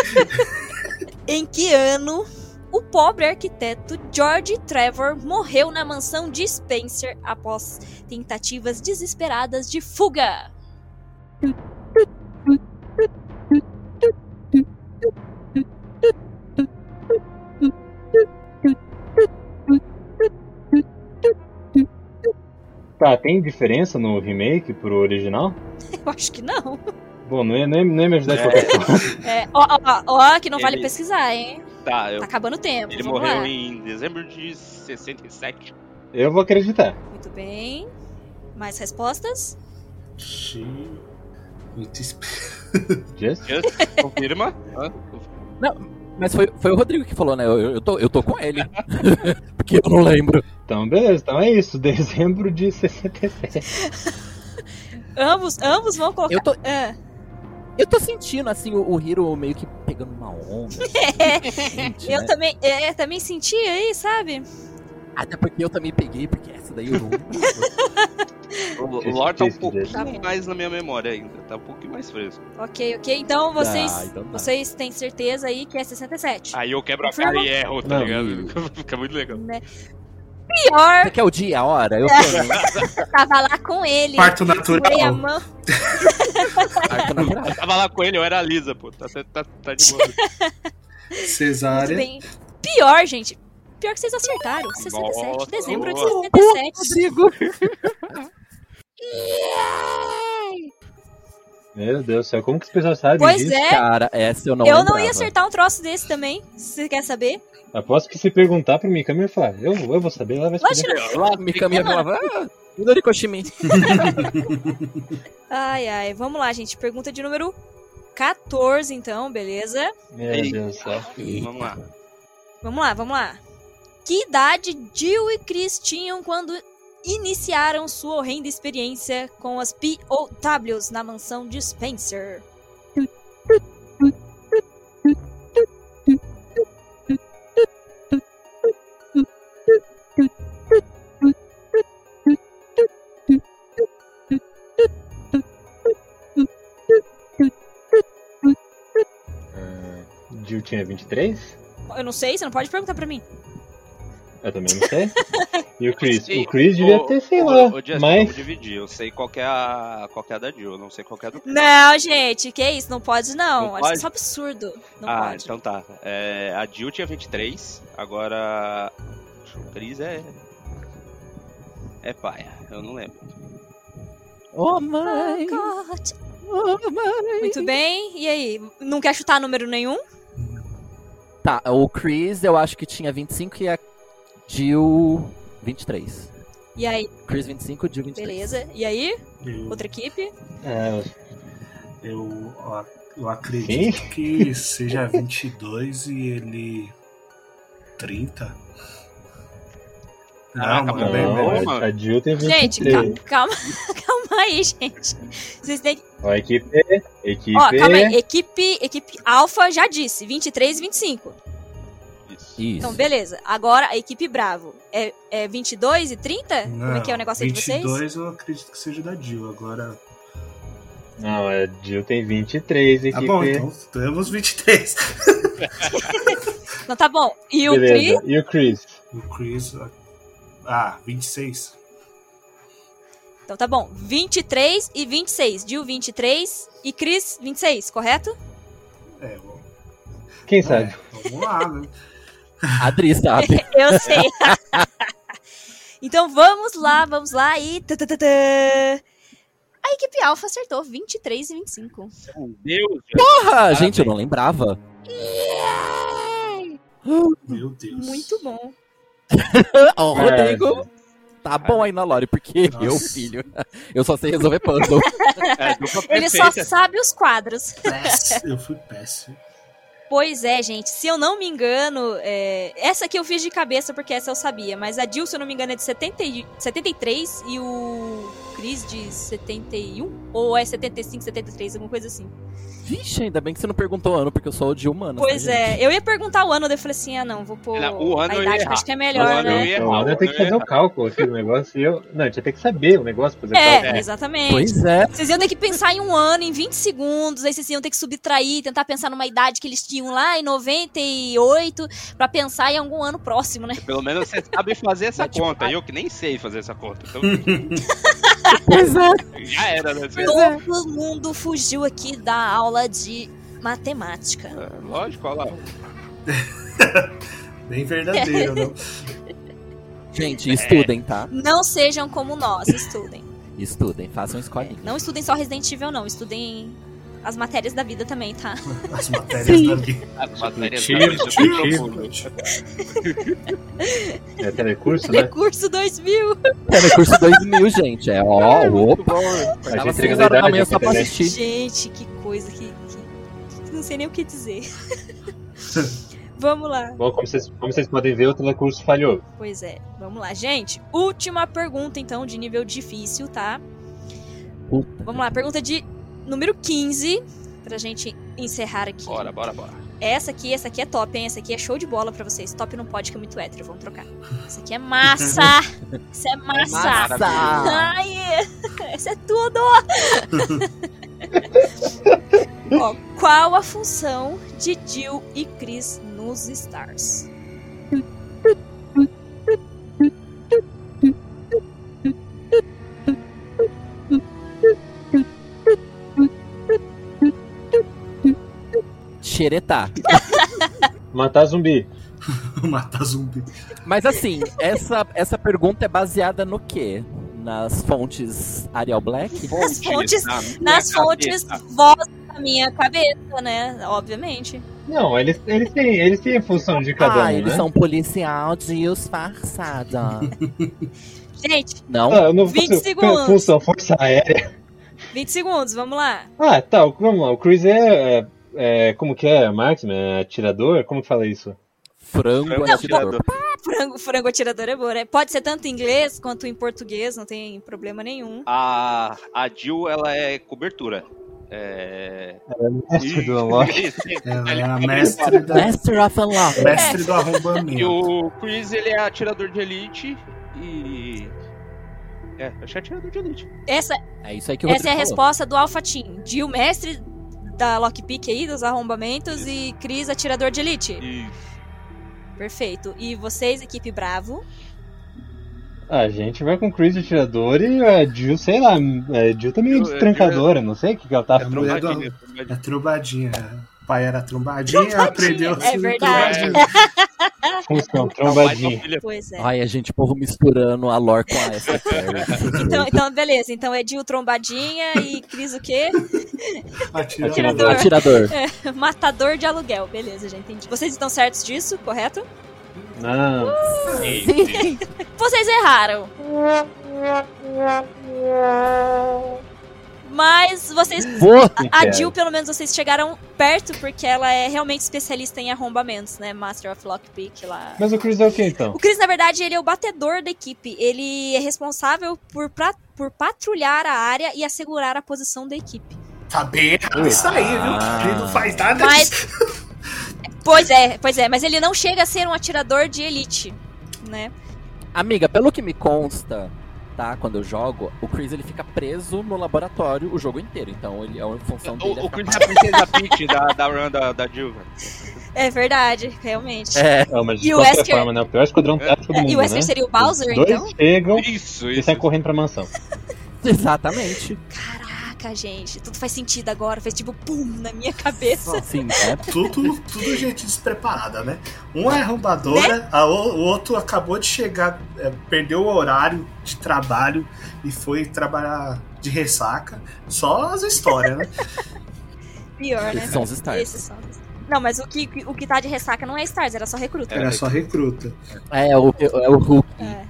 em que ano o pobre arquiteto George Trevor morreu na mansão de Spencer após tentativas desesperadas de fuga? Tá, tem diferença no remake pro original? Eu acho que não. Bom, não ia, não ia, não ia me ajudar de qualquer forma. É, ó, ó, ó, ó, que não vale Ele- pesquisar, hein? Tá, eu- Tá acabando o tempo. ele Vamos morreu lá. em dezembro de 67. Eu vou acreditar. Muito bem. Mais respostas? Xiii, Muito esp- Just? Just, confirma. Hã? Mas foi, foi o Rodrigo que falou, né? Eu, eu, tô, eu tô com ele. Porque eu não lembro. Então, beleza. Então é isso. Dezembro de 67. Ambos, ambos vão colocar. Eu tô, Ah, eu tô sentindo, assim, o, o Hiro meio que pegando uma onda. Gente, eu né? também, é, também senti aí, sabe? Até porque eu também peguei, porque essa daí eu não O, lore tá um pouquinho. Tá mais na minha memória ainda. Tá um pouquinho mais fresco. Ok, ok. Então vocês, Ah, então tá. vocês têm certeza aí que é 67. Aí eu quebro a Confirma? cara e erro, tá Não. ligado? Fica muito legal. Né? Pior, Você quer o dia, a hora? Eu É. tava lá com ele. Parto a natural. mão. Arco natural. Eu tava lá com ele, eu era a Lisa, pô. Tá, tá, tá de boa. Cesárea. bem. Pior, gente. Pior que vocês acertaram. 67. Nossa, dezembro de boa. 67. Rodrigo. Meu Deus do céu, como que as pessoas sabem Pois disso? é. Cara, essa eu não eu não lembrava. ia acertar um troço desse também. Se você quer saber. Aposto que se perguntar pra mim, Camila falar, eu, eu vou saber, ela vai saber. Não. Lá, me caminha falava, ah, Midori Koshimi. Ai, ai. Vamos lá, gente. Pergunta de número 14, então, beleza? Meu Ei. Deus do céu. Vamos lá. Vamos lá, vamos lá. Que idade Jill e Chris tinham quando iniciaram sua horrenda experiência com as POWs na mansão de Spencer? Ah, Jill tinha 23? Eu não sei, você não pode perguntar pra mim. Eu também não sei. E o Chris? Sim, O Chris devia o- ter, sei o- lá. o Justin, mas. Vamos dividir. Eu sei qual que é a, qual que é a da Jill, eu não sei qual que é a do Não, gente, que isso? Não pode, não. Não Acho pode? isso um absurdo. Não ah, pode. então tá. É, a Jill tinha 23, agora. O Chris é. É paia, eu não lembro. Oh, mãe. Oh, God. Oh, mãe. Muito bem. E aí? Não quer chutar número nenhum? Tá, o Chris eu acho que tinha 25 e a Jill 23. E aí? Chris 25, Jill 23. Beleza. E aí? Eu, Outra equipe? É, eu, eu acredito que seja 22 e ele 30? Caraca, Não, mano. bem Não, menos. mano. A Jill tem Gente, 23. calma, calma, calma aí, gente. Vocês têm que. Ó, equipe. Equipe. Ó, calma aí. Equipe, equipe Alpha já disse: 23 e 25. Isso. Então, beleza. Agora, a equipe Bravo. É, é 22 e 30? Como é que é o negócio aí de vocês? 22 eu acredito que seja da Jill. Agora. Não, a Jill tem 23, equipe. Tá bom, então temos 23. Então tá bom. E o Chris? Beleza. E o Chris? O Chris. Ah, 26. Então tá bom. 23 e 26. Jill 23 e Chris 26, correto? É, bom. Quem sabe? É, vamos lá, né? A Adri sabe. Eu sei. então vamos lá, vamos lá e. A equipe Alpha acertou 23 e 25. Meu Deus. Porra, gente, eu não lembrava. Meu Deus. Muito bom. Ó, o É. Rodrigo. Tá bom aí na Lore, porque Nossa. eu, filho, eu só sei resolver puzzle. É, Ele só sabe os quadros. Péssimo. Eu fui péssimo. Pois é, gente. Se eu não me engano, é, essa aqui eu fiz de cabeça porque essa eu sabia. Mas a Jill, se eu não me engano, é de 70, e- 73 e o De 71? Ou é 75, 73, alguma coisa assim. Vixe, ainda bem que você não perguntou o ano, porque eu sou o de humano. Pois é, eu ia perguntar o ano, daí eu falei assim: ah, não, vou pôr Não, o ano a eu idade, que acho que é O melhor, ano eu né? ia errar, eu tenho que eu ia fazer o cálculo aqui do negócio e eu. Não, a gente ia ter que saber o negócio o É, cálculo. exatamente. Pois é. Vocês iam ter que pensar em um ano, em 20 segundos, aí vocês iam ter que subtrair, tentar pensar numa idade que eles tinham lá em 98, pra pensar em algum ano próximo, né? Pelo menos você sabe fazer essa tipo, conta. Eu que nem sei fazer essa conta. Então É. já era, né? Todo mundo fugiu aqui da aula de matemática. É, Lógico, olha lá. Bem verdadeiro, não? Gente, estudem, tá? Não sejam como nós, estudem. Estudem, façam escolinha. Não estudem só Resident Evil, não. Estudem as matérias da vida também, tá? As matérias da vida. As matérias Tiro, da vida tiro. É telecurso, né? Recurso 2000. É no curso 2000, gente. É, ó, Muito opa. A gente 6 tem horas da idade só pra assistir. Gente, que coisa que, que- Não sei nem o que dizer. Vamos lá. Bom, como vocês, como vocês podem ver, o telecurso falhou. Pois é, vamos lá, gente. Última pergunta, então, de nível difícil, tá? Puta. Vamos lá, pergunta de número 15, pra gente encerrar aqui. Bora, bora, bora. Essa aqui, essa aqui é top, hein? Essa aqui é show de bola pra vocês. Top não pode, que é muito hétero, vamos trocar. Essa aqui é massa! Isso é massa! Massa! Ai, isso é tudo! Ó, qual a função de Jill e Chris nos Stars? Xeretá. Matar zumbi. Matar zumbi. Mas assim, essa, essa pergunta é baseada no quê? Nas fontes Arial Black? Nas fontes- Nas fontes, voz da minha cabeça, né? Obviamente. Não, eles, eles, têm, eles têm função de cada ah, um, eles né? são policial disfarçada. Gente, Não? Ah, não 20 faço segundos. função força aérea. 20 segundos, vamos lá. Ah, tá, vamos lá. O Chris é, é, é, Como que é? Marksman? É atirador? Como que fala isso? Frango Frango atirador. atirador. Frango, frango atirador é boa, né? Pode ser tanto em inglês quanto em português, não tem problema nenhum. A, a Jill, ela é cobertura. É... Mestre do Unlock. Ela é a mestre, da, Master of Unlock. mestre do E arrombamento. o Chris, ele é atirador de elite e... É, acho que é atirador de elite. Essa, É isso aí que essa é a falou. resposta do Alpha Team. Jill, mestre da Lockpick aí, dos arrombamentos, e Chris, atirador de elite. E Perfeito. E vocês, equipe Bravo? A gente vai com o Chris de atirador e a Jill, sei lá, a Jill também é Eu- destrancadora, não sei o que, que ela tá é fazendo. mulher do- trombadinha, trombadinha. É trombadinha. O pai era trombadinha, Trombadinha, aprendeu a é verdade. mas trombadinha. Pois é. Ai, a gente, povo misturando a lore com a essa. Então, então, beleza. Então é Jill trombadinha e Cris o quê? Atirador. Atirador. Atirador. Matador de aluguel. Beleza, já entendi. Vocês estão certos disso, correto? Não, sim, sim. Vocês erraram. Mas vocês. Boa! A. Jill, pelo menos, vocês chegaram perto, porque ela é realmente especialista em arrombamentos, né? Master of Lockpick lá. Mas o Chris é o que então? O Chris, na verdade, ele é o batedor da equipe. Ele é responsável por, pra- por patrulhar a área e assegurar a posição da equipe. Tá bem errado isso aí, viu? Ah. Ele não faz nada Mas- disso. Pois é, pois é, mas ele não chega a ser um atirador de elite, né? Amiga, pelo que me consta, tá? Quando eu jogo, o Chris ele fica preso no laboratório o jogo inteiro. Então ele, a função dele O, o é Chris é a princesa Peach da, da run da, da velho. É verdade, realmente. É, Não, mas E de o qualquer Wesker- forma, né? O pior esquadrão tático do É, mundo, e o Wesker né? seria o Bowser, Os dois então? chegam Isso, e isso. saem correndo pra mansão. exatamente. Caraca, gente, tudo faz sentido agora. Fez tipo pum na minha cabeça. Sim, é. Tudo, tudo gente despreparada, né? Um é arrombadora, a o, o outro acabou de chegar, é, perdeu o horário de trabalho e foi trabalhar de ressaca. Só as histórias, né? Pior, né? Esses são os stars. Esses são os- Não, mas o que, o que tá de ressaca não é Stars, era só recruta. Era só recruta. É, o, é o Hulk. É.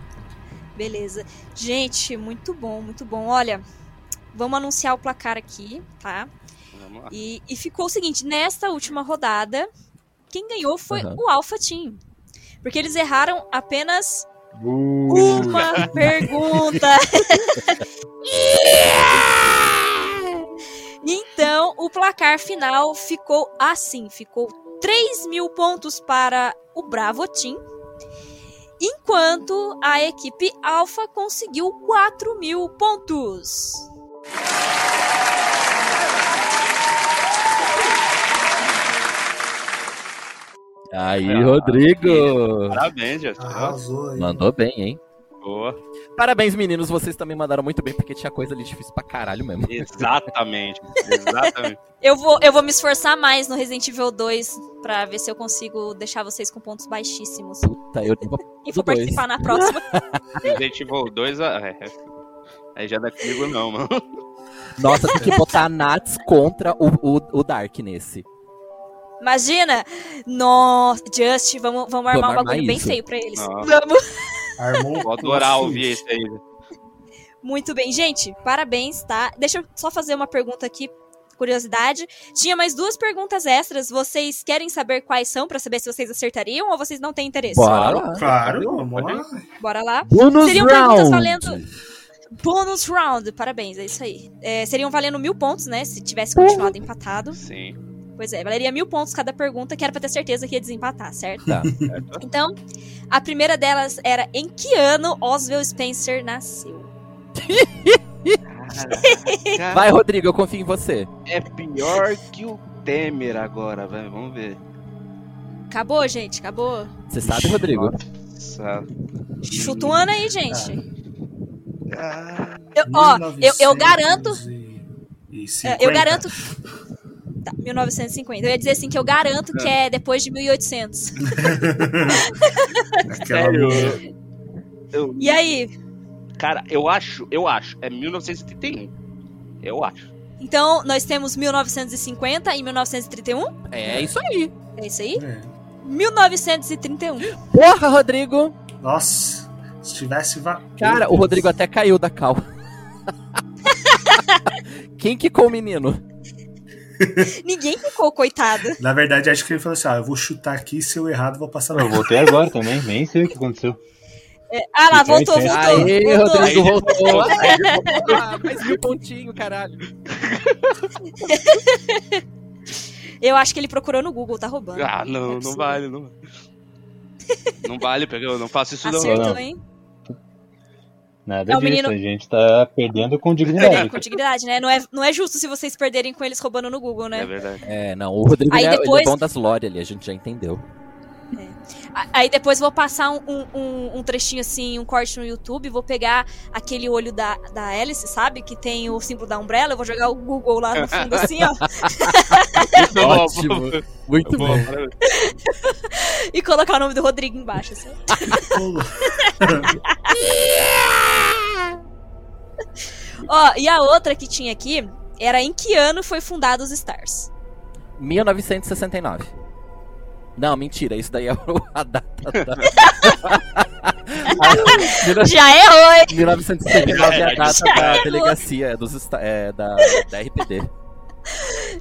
Beleza. Gente, muito bom, muito bom. Olha, vamos anunciar o placar aqui, tá? Vamos lá. E, e ficou o seguinte: nesta última rodada, quem ganhou foi Aham. o Alpha Team. Porque eles erraram apenas Uh, uma pergunta. então, o placar final ficou assim: ficou 3 mil pontos para o Bravo Team, enquanto a equipe Alpha conseguiu 4 mil pontos. Aí, Ah, Rodrigo. Parabéns, Justin. Arrasou aí. Mandou bem, hein? Boa. Parabéns, meninos. Vocês também mandaram muito bem, porque tinha coisa ali difícil pra caralho mesmo. Exatamente. Exatamente. Eu vou, eu vou me esforçar mais no Resident Evil 2 pra ver se eu consigo deixar vocês com pontos baixíssimos. Puta, eu E vou participar na próxima. Resident Evil 2, ah, é, é. Aí já não é comigo não, mano. Nossa, tem que botar a Nats contra o, o, o Dark nesse. Imagina! Nossa, Just, vamos, vamos armar um bagulho bem isso. feio pra eles. Nossa. Vamos! Armou Vou um adorar ouvir isso aí. Muito bem, gente, parabéns, tá? Deixa eu só fazer uma pergunta aqui, curiosidade. Tinha mais duas perguntas extras. Vocês querem saber quais são pra saber se vocês acertariam ou vocês não têm interesse? Bora lá. Claro, vamos lá. Bora lá. Bônus Seriam perguntas round. valendo- Bônus round, parabéns, é isso aí. É, seriam valendo mil pontos, né? Se tivesse continuado empatado. Sim. Pois é, valeria mil pontos cada pergunta, que era pra ter certeza que ia desempatar, certo? Tá. Então, a primeira delas era em que ano Oswald Spencer nasceu? Caraca, Vai, Rodrigo, eu confio em você. é pior que o Temer agora, velho. Vamos ver. Acabou, gente? Acabou? Você sabe, Rodrigo? Nossa. Chuta um ano aí, gente. Ah, Eu, ó, eu, eu garanto. 1950. Eu garanto. Tá, 1950. Eu ia dizer assim que eu garanto que é depois de 1800. Aquela Sério? eu, E aí? cara, eu acho, eu acho. É 1931. Eu acho. Então, nós temos 1950 e 1931? É isso aí. É isso aí? É. 1931. Porra, Rodrigo. Nossa, se tivesse. Cara, o Rodrigo até caiu da cal. Quem quicou o menino? Ninguém ficou, coitado. Na verdade, acho que ele falou assim: ah, eu vou chutar aqui, se eu errado, vou passar Eu voltei agora também, nem sei o que aconteceu. Ah lá, voltou, Aê, voltou. Aê, voltou. Rodrigo voltou. Ah, mais mil pontinho, caralho. Eu acho que ele procurou no Google, tá roubando. Ah, é não, não possível. vale, não vale. Não vale, porque eu não faço isso não. Acertou, não. hein? Nada É, disso, menino- a gente tá perdendo com Perdendo dignidade. com dignidade, né? Não é, não é justo se vocês perderem com eles roubando no Google, né? É verdade. É, não, o Rodrigo Aí ele é, depois- é bom das lore ali, a gente já entendeu. A- Aí depois vou passar um, um- um- um trechinho assim, um corte no YouTube, vou pegar aquele olho da, da Alice, sabe? Que tem o símbolo da Umbrella, eu vou jogar o Google lá no fundo assim, ó. Ótimo. Muito bom. e colocar o nome do Rodrigo embaixo, assim. Ó, e a outra que tinha aqui era em que ano foi fundado os Stars? 1969. Não, mentira, isso daí é a data da... Já errou, hein? 1979 é a data Já da errou. delegacia dos, é, da, da RPD.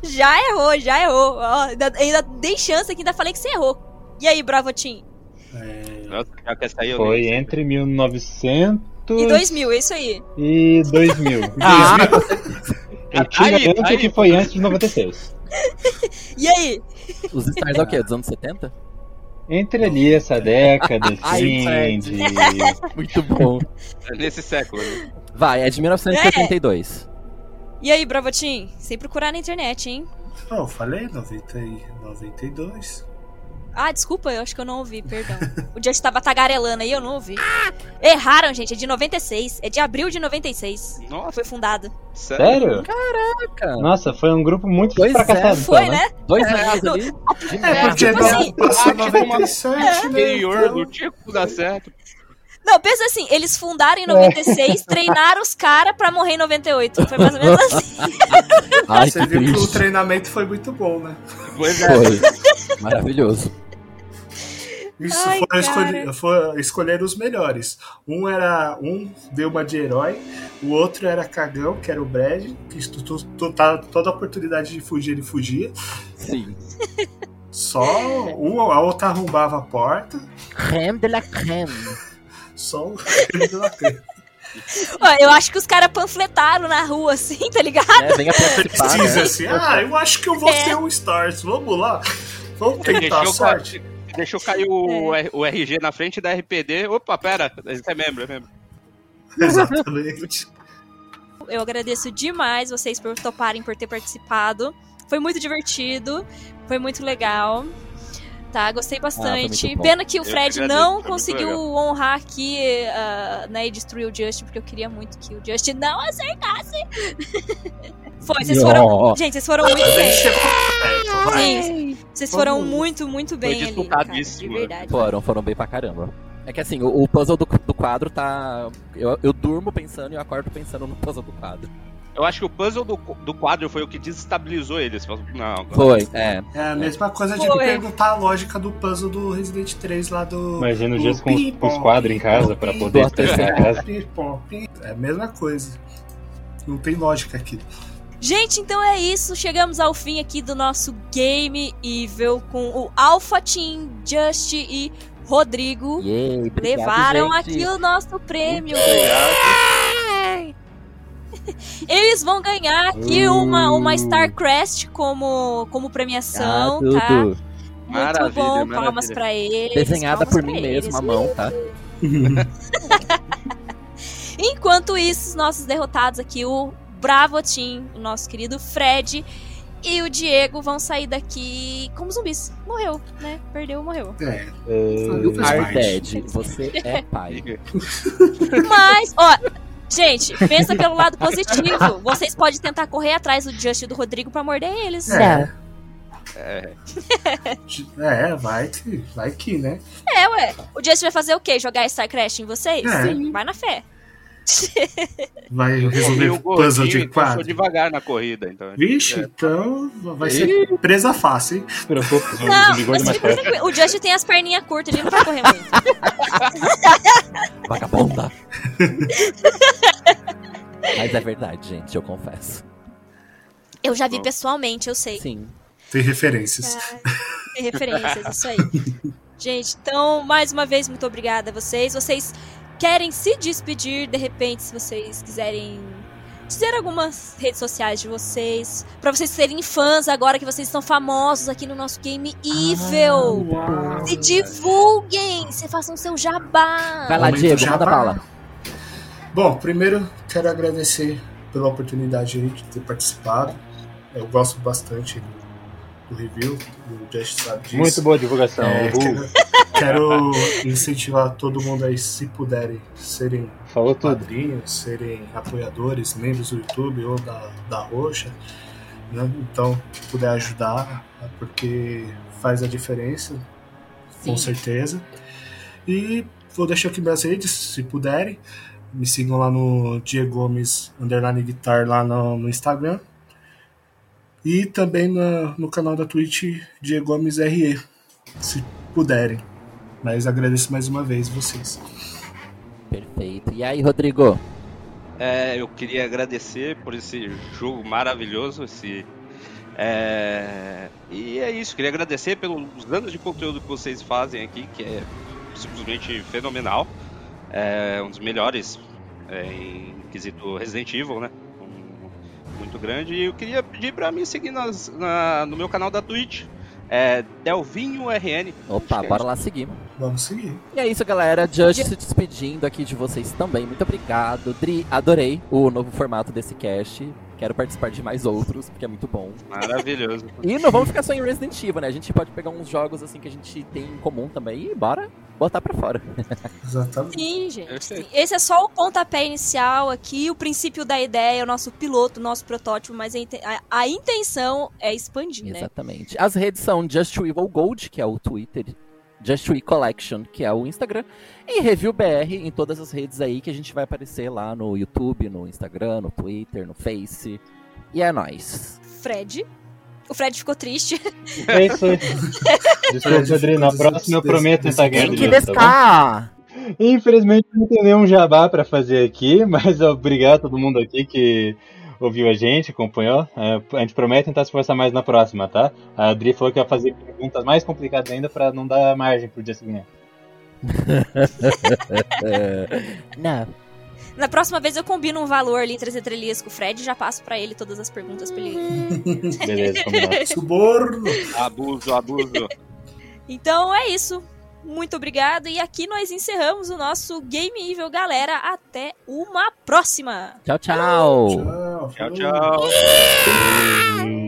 Já errou, já errou. Ó, ainda, ainda dei chance aqui, ainda falei que você errou. E aí, Bravotim? É, Nossa, já que essa aí eu Foi entre 1900 E 2000, é isso aí. e 2000. Ah, Eu te Aí, garanto aí. que foi antes de 96. E aí? os Stars é o quê? Dos anos 70? Entre ali essa década, Ai, assim, Fred. de... Muito bom. É Nesse século. né? Vai, é de 1972. E aí, Bravotim? Sem procurar na internet, hein? oh, eu falei 90 e 92. Ah, desculpa, eu acho que eu não ouvi, perdão. O Just tava tagarelando aí, eu não ouvi. Erraram, gente, é de 96. É de abril de 96. Nossa, Foi fundado. sério? Caraca. Nossa, foi um grupo muito Pois é, fracassado. Foi, então, né? Dois É, anos ali. É, merda. porque tipo assim, passou ah, tipo uma- 97, né? Interior Então, do Tico dá certo. Não, pensa assim, eles fundaram em 96, treinaram os caras pra morrer em 98. Foi mais ou menos assim. Ai, Você que viu que o triste. treinamento foi muito bom, né? Pois é. Foi. Maravilhoso. Isso Ai, foram escolher, foi escolher os melhores. Um era. Um deu uma de herói, o outro era cagão, que era o Brad, que tu- tu- tu- tá- toda a oportunidade de fugir, ele fugia. Sim. Só um, a outra arrombava a porta, Creme de la creme. Só o creme de la creme. Ó, eu acho que os caras panfletaram na rua, assim, tá ligado? É, venha participar, Precisa né? assim, ah, eu acho que eu vou É. ser um Stars, vamos lá. Vamos tentar a Deixou, sorte. deixou cair o, R- o RG na frente da RPD. Opa, pera, é membro, é membro. Exatamente. Eu agradeço demais vocês por toparem por ter participado. Foi muito divertido, foi muito legal. Tá, gostei bastante. muito bom. Pena que o Fred que agradeço, não conseguiu honrar aqui ah, né, e destruir o Justin, porque eu queria muito que o Justin não acertasse. Foi, vocês foram. Ó. Gente, vocês foram muito bem. Sim, vocês foram muito, muito bem ali. Cara, de né? verdade. Foram, foram bem pra caramba. É que assim, o, o puzzle do, do quadro tá. Eu, eu durmo pensando e eu acordo pensando no puzzle do quadro. Eu acho que o puzzle do, do quadro foi o que desestabilizou eles. Não, Foi, é. É a mesma coisa de Foi. perguntar a lógica do puzzle do Resident 3 lá do. Imagina os dias com os, com os quadros em casa pra poder expressar a casa. É a mesma coisa. Não tem lógica aqui. Gente, então é isso. Chegamos ao fim aqui do nosso Game Evil com o Alpha Team, Just e Rodrigo. Yay, obrigado, Levaram gente. aqui o nosso prêmio. Eles vão ganhar aqui uma, uma StarCrest como, como premiação, Uh. Ah, tá? Muito Maravilha, bom, maravilha. palmas pra eles. Desenhada palmas por mim eles. mesmo, à mão, tá? Enquanto isso, os nossos derrotados aqui, o Bravo Team, o nosso querido Fred e o Diego vão sair daqui como zumbis. Morreu, né? Perdeu, morreu. É, Uh, parte. Arded, você é pai. Mas, ó, gente, pensa pelo lado positivo. Vocês podem tentar correr atrás do Just e do Rodrigo pra morder eles. é, É, é, vai que, vai que, né? É, ué. O Just vai fazer o quê? Jogar StarCraft em vocês? É. Sim. Vai na fé. Vai e resolver o puzzle de passou quadro. devagar na corrida, então. Vixe, então vai ser presa fácil, hein? Não, é. O Just tem as perninhas curtas, ele não vai correr muito. Vagabunda. Mas é verdade, gente, eu confesso. Eu já vi pessoalmente, eu sei. Sim. Tem referências. Tem referências, isso aí. Gente, então, mais uma vez, muito obrigada a vocês. Vocês querem se despedir, de repente, se vocês quiserem dizer algumas redes sociais de vocês, pra vocês serem fãs agora que vocês estão famosos aqui no nosso Game Evil. se divulguem, se façam seu jabá. Vai lá, Diego, jabá. manda bala. Bom, primeiro quero agradecer pela oportunidade aí de ter participado. Eu gosto bastante do, do review, o Just sabe disso. Muito boa divulgação. É, quero, quero incentivar todo mundo aí, se puderem, serem Falou tudo. padrinhos, serem apoiadores, membros do YouTube ou da, da Roxa. né? Então, se puder ajudar, é porque faz a diferença, com Sim. certeza. E vou deixar aqui minhas redes, se puderem. Me sigam lá no Diego Gomes Underline Guitar lá no, no Instagram. E também na- no canal da Twitch Diego Gomes RE, se puderem. Mas agradeço mais uma vez vocês. Perfeito. E aí, Rodrigo? É, eu queria agradecer por esse jogo maravilhoso, esse é... E é isso, queria agradecer pelos anos de conteúdo que vocês fazem aqui, que é simplesmente fenomenal. É um dos melhores é, em quesito Resident Evil, né? Muito grande. E eu queria pedir para me seguir nas, na, no meu canal da Twitch. É Delvinho RN. Opa, bora lá seguir. Vamos seguir. E é isso, galera. Just se despedindo aqui de vocês também. Muito obrigado. Dri, adorei o novo formato desse cast. Quero participar de mais outros, porque é muito bom. Maravilhoso. e não vamos ficar só em Resident Evil, né? A gente pode pegar uns jogos assim que a gente tem em comum também e bora botar pra fora. Exatamente. Sim, gente. Sim. Esse é só o pontapé inicial aqui, o princípio da ideia, o nosso piloto, o nosso protótipo, mas a intenção é expandir, Exatamente. né? Exatamente. As redes são Just Evil Gold, que é o Twitter Just We Collection, que é o Instagram, e Review BR em todas as redes aí que a gente vai aparecer lá no YouTube, no Instagram, no Twitter, no Face. E é nóis. Fred. O Fred ficou triste. É isso aí. Desculpa, Adri, na próxima eu prometo estar ganhando. Que tá Infelizmente não tem nenhum jabá para fazer aqui, mas obrigado a todo mundo aqui que ouviu a gente, acompanhou. É, a gente promete tentar se esforçar mais na próxima, tá? A Adri falou que ia fazer perguntas mais complicadas ainda para não dar margem pro dia seguinte. não. Na próxima vez eu combino um valor ali entre as entrelinhas com o Fred e já passo para ele todas as perguntas pra ele. Beleza, combinado. Suborno! Abuso, abuso. Então é isso. Muito obrigado. E aqui nós encerramos o nosso Game Evil, galera. Até uma próxima. Tchau, tchau. Tchau, tchau. tchau.